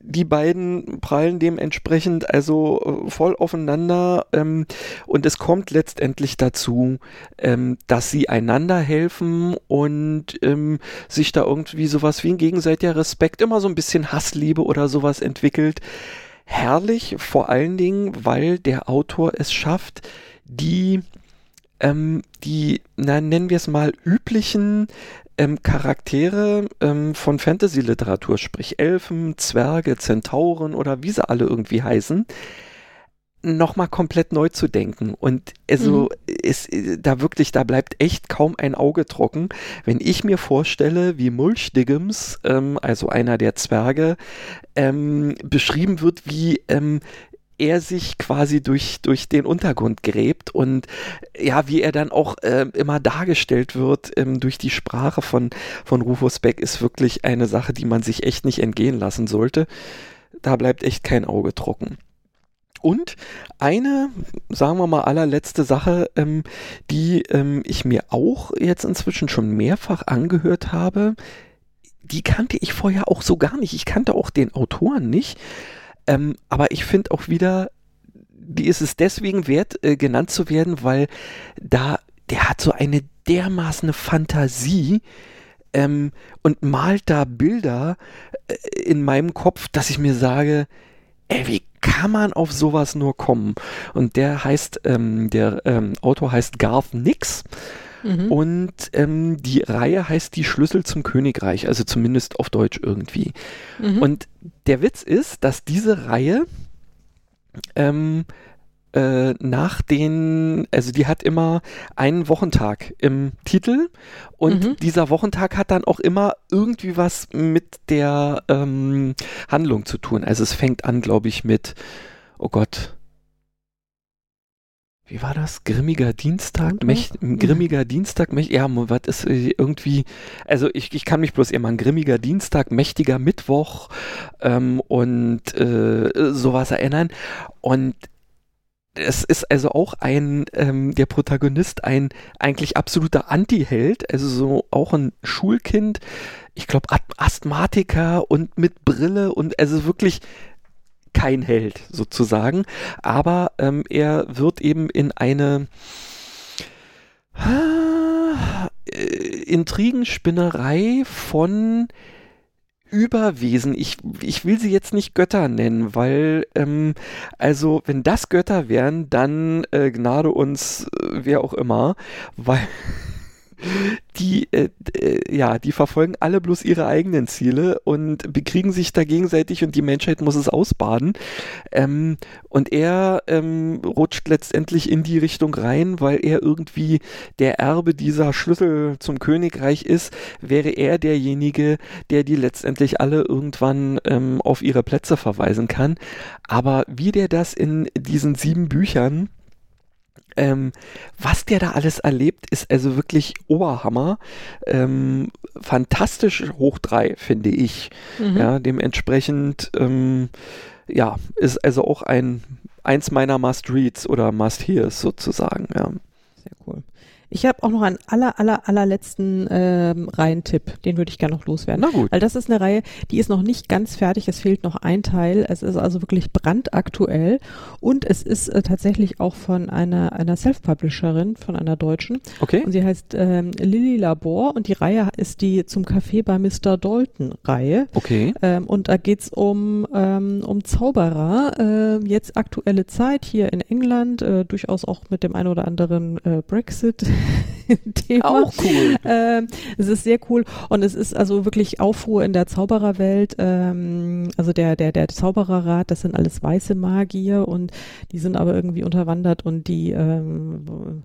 die beiden prallen dementsprechend also äh, voll aufeinander ähm, und es kommt letztendlich dazu, ähm, dass sie einander helfen und ähm, sich da irgendwie sowas wie ein gegenseitiger Respekt, immer so ein bisschen Hassliebe oder sowas entwickelt. Herrlich, vor allen Dingen, weil der Autor es schafft, die ähm, die, na, nennen wir es mal, üblichen ähm, Charaktere ähm, von Fantasy-Literatur, sprich Elfen, Zwerge, Zentauren oder wie sie alle irgendwie heißen, nochmal komplett neu zu denken. Und also mhm. ist da wirklich, da bleibt echt kaum ein Auge trocken, wenn ich mir vorstelle, wie Mulchdiggums, ähm, also einer der Zwerge, ähm, beschrieben wird, wie ähm, er sich quasi durch, durch den Untergrund gräbt und ja, wie er dann auch äh, immer dargestellt wird ähm, durch die Sprache von, von Rufus Beck, ist wirklich eine Sache, die man sich echt nicht entgehen lassen sollte. Da bleibt echt kein Auge trocken. Und eine, sagen wir mal, allerletzte Sache, ähm, die ähm, ich mir auch jetzt inzwischen schon mehrfach angehört habe, die kannte ich vorher auch so gar nicht. Ich kannte auch den Autoren nicht. Ähm, aber ich finde auch wieder, die ist es deswegen wert, äh, genannt zu werden, weil da, der hat so eine dermaßen Fantasie ähm, und malt da Bilder äh, in meinem Kopf, dass ich mir sage, ey, wie kann man auf sowas nur kommen? Und der heißt, ähm, der ähm, Autor heißt Garth Nix. Mhm. Und ähm, die Reihe heißt Die Schlüssel zum Königreich, also zumindest auf Deutsch irgendwie. Mhm. Und der Witz ist, dass diese Reihe ähm, äh, nach den, also die hat immer einen Wochentag im Titel und mhm. dieser Wochentag hat dann auch immer irgendwie was mit der ähm, Handlung zu tun. Also es fängt an, glaube ich, mit, oh Gott, wie war das? Grimmiger Dienstag? Mächt, grimmiger Dienstag? Mächt, ja, was ist äh, irgendwie, also ich, ich kann mich bloß immer an grimmiger Dienstag, mächtiger Mittwoch ähm, und äh, sowas erinnern. Und es ist also auch ein, ähm, der Protagonist ein eigentlich absoluter Anti-Held, also so auch ein Schulkind, ich glaube Asthmatiker und mit Brille und also wirklich kein Held sozusagen, aber ähm, er wird eben in eine äh, Intrigenspinnerei von Überwesen. Ich, ich will sie jetzt nicht Götter nennen, weil, ähm, also, wenn das Götter wären, dann äh, gnade uns, äh, wer auch immer, weil die, äh, äh, ja, die verfolgen alle bloß ihre eigenen Ziele und bekriegen sich da gegenseitig und die Menschheit muss es ausbaden. Ähm, und er ähm, rutscht letztendlich in die Richtung rein, weil er irgendwie der Erbe dieser Schlüssel zum Königreich ist, wäre er derjenige, der die letztendlich alle irgendwann ähm, auf ihre Plätze verweisen kann. Aber wie der das in diesen sieben Büchern ähm, was der da alles erlebt, ist also wirklich Oberhammer. Ähm, fantastisch hoch drei, finde ich. Mhm. Ja, dementsprechend, ähm, ja, ist also auch ein eins meiner Must-Reads oder Must-Hears sozusagen. Ja.
Sehr cool. Ich habe auch noch einen aller, aller, allerletzten ähm, Reihentipp, den würde ich gerne noch loswerden. Na gut. Weil das ist eine Reihe, die ist noch nicht ganz fertig, es fehlt noch ein Teil. Es ist also wirklich brandaktuell und es ist äh, tatsächlich auch von einer, einer Self-Publisherin, von einer Deutschen. Okay. Und sie heißt ähm, Lilly Labor und die Reihe ist die zum Café bei Mr. Dalton Reihe.
Okay.
Ähm, und da geht's um, ähm, um Zauberer, äh, jetzt aktuelle Zeit hier in England, äh, durchaus auch mit dem ein oder anderen äh, Brexit Thema.
Auch cool.
Ähm, es ist sehr cool und es ist also wirklich Aufruhr in der Zaubererwelt. Ähm, also der, der, der Zaubererrat, das sind alles weiße Magier und die sind aber irgendwie unterwandert und die ähm,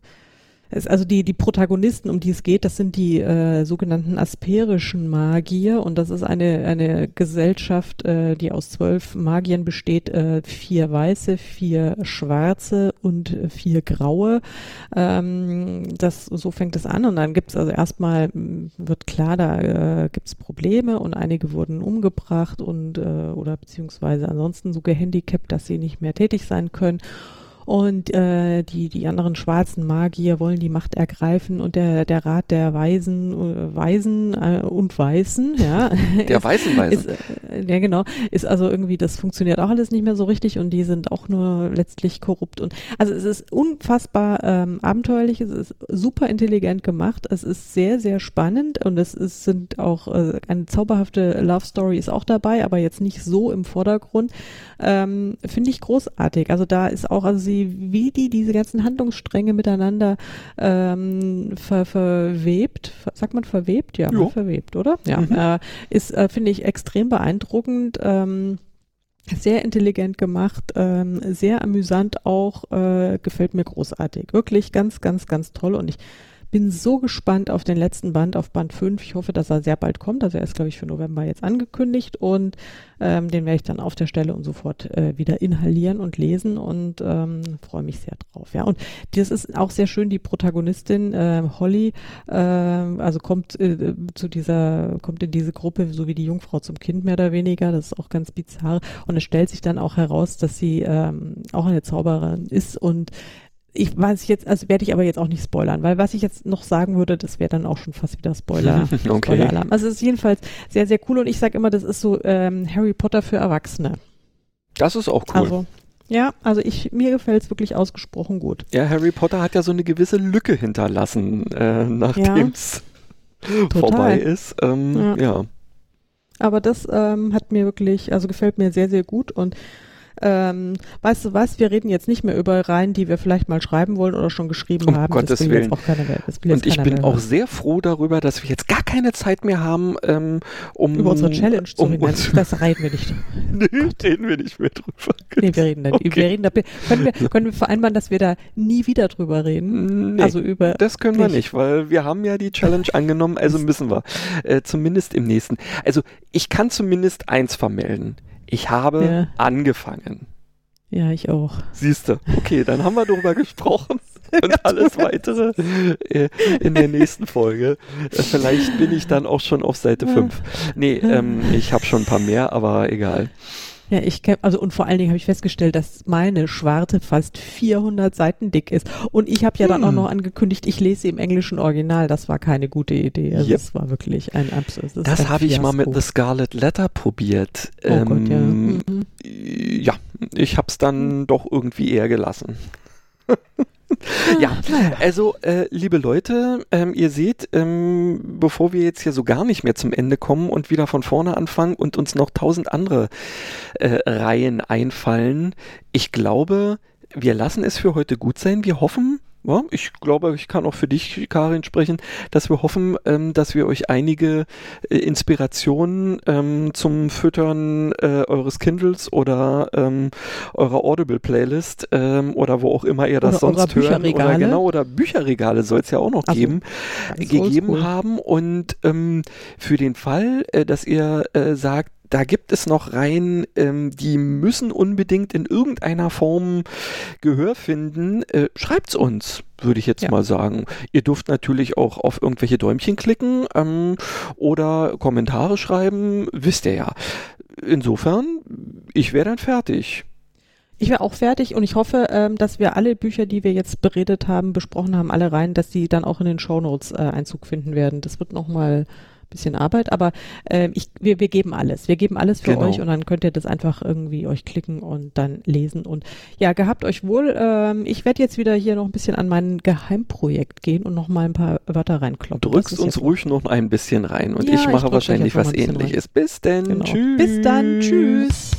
es, also die, die Protagonisten, um die es geht, das sind die äh, sogenannten asperischen Magier und das ist eine, eine Gesellschaft, äh, die aus zwölf Magiern besteht, äh, vier weiße, vier schwarze und vier graue. Ähm, das, so fängt es an und dann gibt es also erstmal, wird klar, da äh, gibt es Probleme und einige wurden umgebracht und äh, oder beziehungsweise ansonsten so gehandicapt, dass sie nicht mehr tätig sein können. Und äh, die, die anderen schwarzen Magier wollen die Macht ergreifen und der, der Rat der Weisen, äh, Weisen äh, und Weißen, ja.
Der weißen Weisen.
Ist, äh, ja, genau. Ist also irgendwie, das funktioniert auch alles nicht mehr so richtig und die sind auch nur letztlich korrupt. Und also es ist unfassbar ähm, abenteuerlich, es ist super intelligent gemacht, es ist sehr, sehr spannend und es ist, sind auch äh, eine zauberhafte Love Story ist auch dabei, aber jetzt nicht so im Vordergrund. Ähm, Finde ich großartig. Also da ist auch, also sie wie die diese ganzen Handlungsstränge miteinander ähm, ver, verwebt, sagt man verwebt? Ja, jo. verwebt, oder? Ja, mhm. äh, ist, äh, finde ich, extrem beeindruckend. Ähm, sehr intelligent gemacht, ähm, sehr amüsant auch, äh, gefällt mir großartig. Wirklich ganz, ganz, ganz toll und ich bin so gespannt auf den letzten Band, auf Band 5. Ich hoffe, dass er sehr bald kommt. Also er ist, glaube ich, für November jetzt angekündigt und ähm, den werde ich dann auf der Stelle und sofort äh, wieder inhalieren und lesen und ähm, freue mich sehr drauf. Ja, und das ist auch sehr schön. Die Protagonistin äh, Holly, äh, also kommt äh, zu dieser, kommt in diese Gruppe, so wie die Jungfrau zum Kind mehr oder weniger. Das ist auch ganz bizarr. Und es stellt sich dann auch heraus, dass sie ähm, auch eine Zauberin ist und ich weiß jetzt, also werde ich aber jetzt auch nicht spoilern, weil was ich jetzt noch sagen würde, das wäre dann auch schon fast wieder Spoiler, okay. Spoiler-Alarm. Also es ist jedenfalls sehr, sehr cool und ich sage immer, das ist so ähm, Harry Potter für Erwachsene.
Das ist auch cool.
Also, ja, also ich, mir gefällt es wirklich ausgesprochen gut.
Ja, Harry Potter hat ja so eine gewisse Lücke hinterlassen, äh, nachdem es ja, vorbei ist. Ähm, ja. ja.
Aber das ähm, hat mir wirklich, also gefällt mir sehr, sehr gut und ähm, weißt du was, wir reden jetzt nicht mehr über Reihen, die wir vielleicht mal schreiben wollen oder schon geschrieben
um
haben.
Gottes Willen. Und ich bin auch sehr froh darüber, dass wir jetzt gar keine Zeit mehr haben, ähm, um
über unsere Challenge zu um reden. Uns das reden wir nicht.
nee, reden wir nicht mehr drüber.
Nee, wir reden da okay. wir reden da, können wir, können wir vereinbaren, dass wir da nie wieder drüber reden?
Nee, also über. Das können wir nicht, weil wir haben ja die Challenge angenommen, also müssen wir. Äh, zumindest im nächsten. Also ich kann zumindest eins vermelden. Ich habe ja. angefangen.
Ja, ich auch.
Siehst du, okay, dann haben wir darüber gesprochen und alles weitere äh, in der nächsten Folge. Äh, vielleicht bin ich dann auch schon auf Seite 5. Nee, ähm, ich habe schon ein paar mehr, aber egal.
Ja, ich kenn, also und vor allen Dingen habe ich festgestellt, dass meine Schwarte fast 400 Seiten dick ist. Und ich habe ja hm. dann auch hm. noch angekündigt, ich lese im englischen Original. Das war keine gute Idee. Also yep. Es war wirklich ein
Absurd. Das, das habe ich mal mit The Scarlet Letter probiert. Oh ähm, Gott, ja. Mhm. Ja, ich habe es dann mhm. doch irgendwie eher gelassen. ja, also äh, liebe Leute, ähm, ihr seht, ähm, bevor wir jetzt hier so gar nicht mehr zum Ende kommen und wieder von vorne anfangen und uns noch tausend andere äh, Reihen einfallen, ich glaube, wir lassen es für heute gut sein. Wir hoffen, ja, ich glaube, ich kann auch für dich, Karin, sprechen, dass wir hoffen, ähm, dass wir euch einige äh, Inspirationen ähm, zum Füttern äh, eures Kindles oder ähm, eurer Audible-Playlist ähm, oder wo auch immer ihr das
oder
sonst hören oder genau oder Bücherregale soll es ja auch noch also, geben, gegeben haben. Und ähm, für den Fall, äh, dass ihr äh, sagt, da gibt es noch Reihen, ähm, die müssen unbedingt in irgendeiner Form Gehör finden. Äh, schreibt's uns, würde ich jetzt ja. mal sagen. Ihr dürft natürlich auch auf irgendwelche Däumchen klicken ähm, oder Kommentare schreiben, wisst ihr ja. Insofern, ich wäre dann fertig.
Ich wäre auch fertig und ich hoffe, ähm, dass wir alle Bücher, die wir jetzt beredet haben, besprochen haben, alle rein, dass die dann auch in den Shownotes äh, Einzug finden werden. Das wird nochmal bisschen Arbeit, aber äh, ich, wir, wir geben alles. Wir geben alles für genau. euch und dann könnt ihr das einfach irgendwie euch klicken und dann lesen. Und ja, gehabt euch wohl. Ähm, ich werde jetzt wieder hier noch ein bisschen an mein Geheimprojekt gehen und noch mal ein paar Wörter reinkloppen.
Drückst uns ruhig noch ein bisschen rein und ja, ich mache ich wahrscheinlich was ähnliches. Bis denn. Genau.
Tschüss. Bis dann. Tschüss.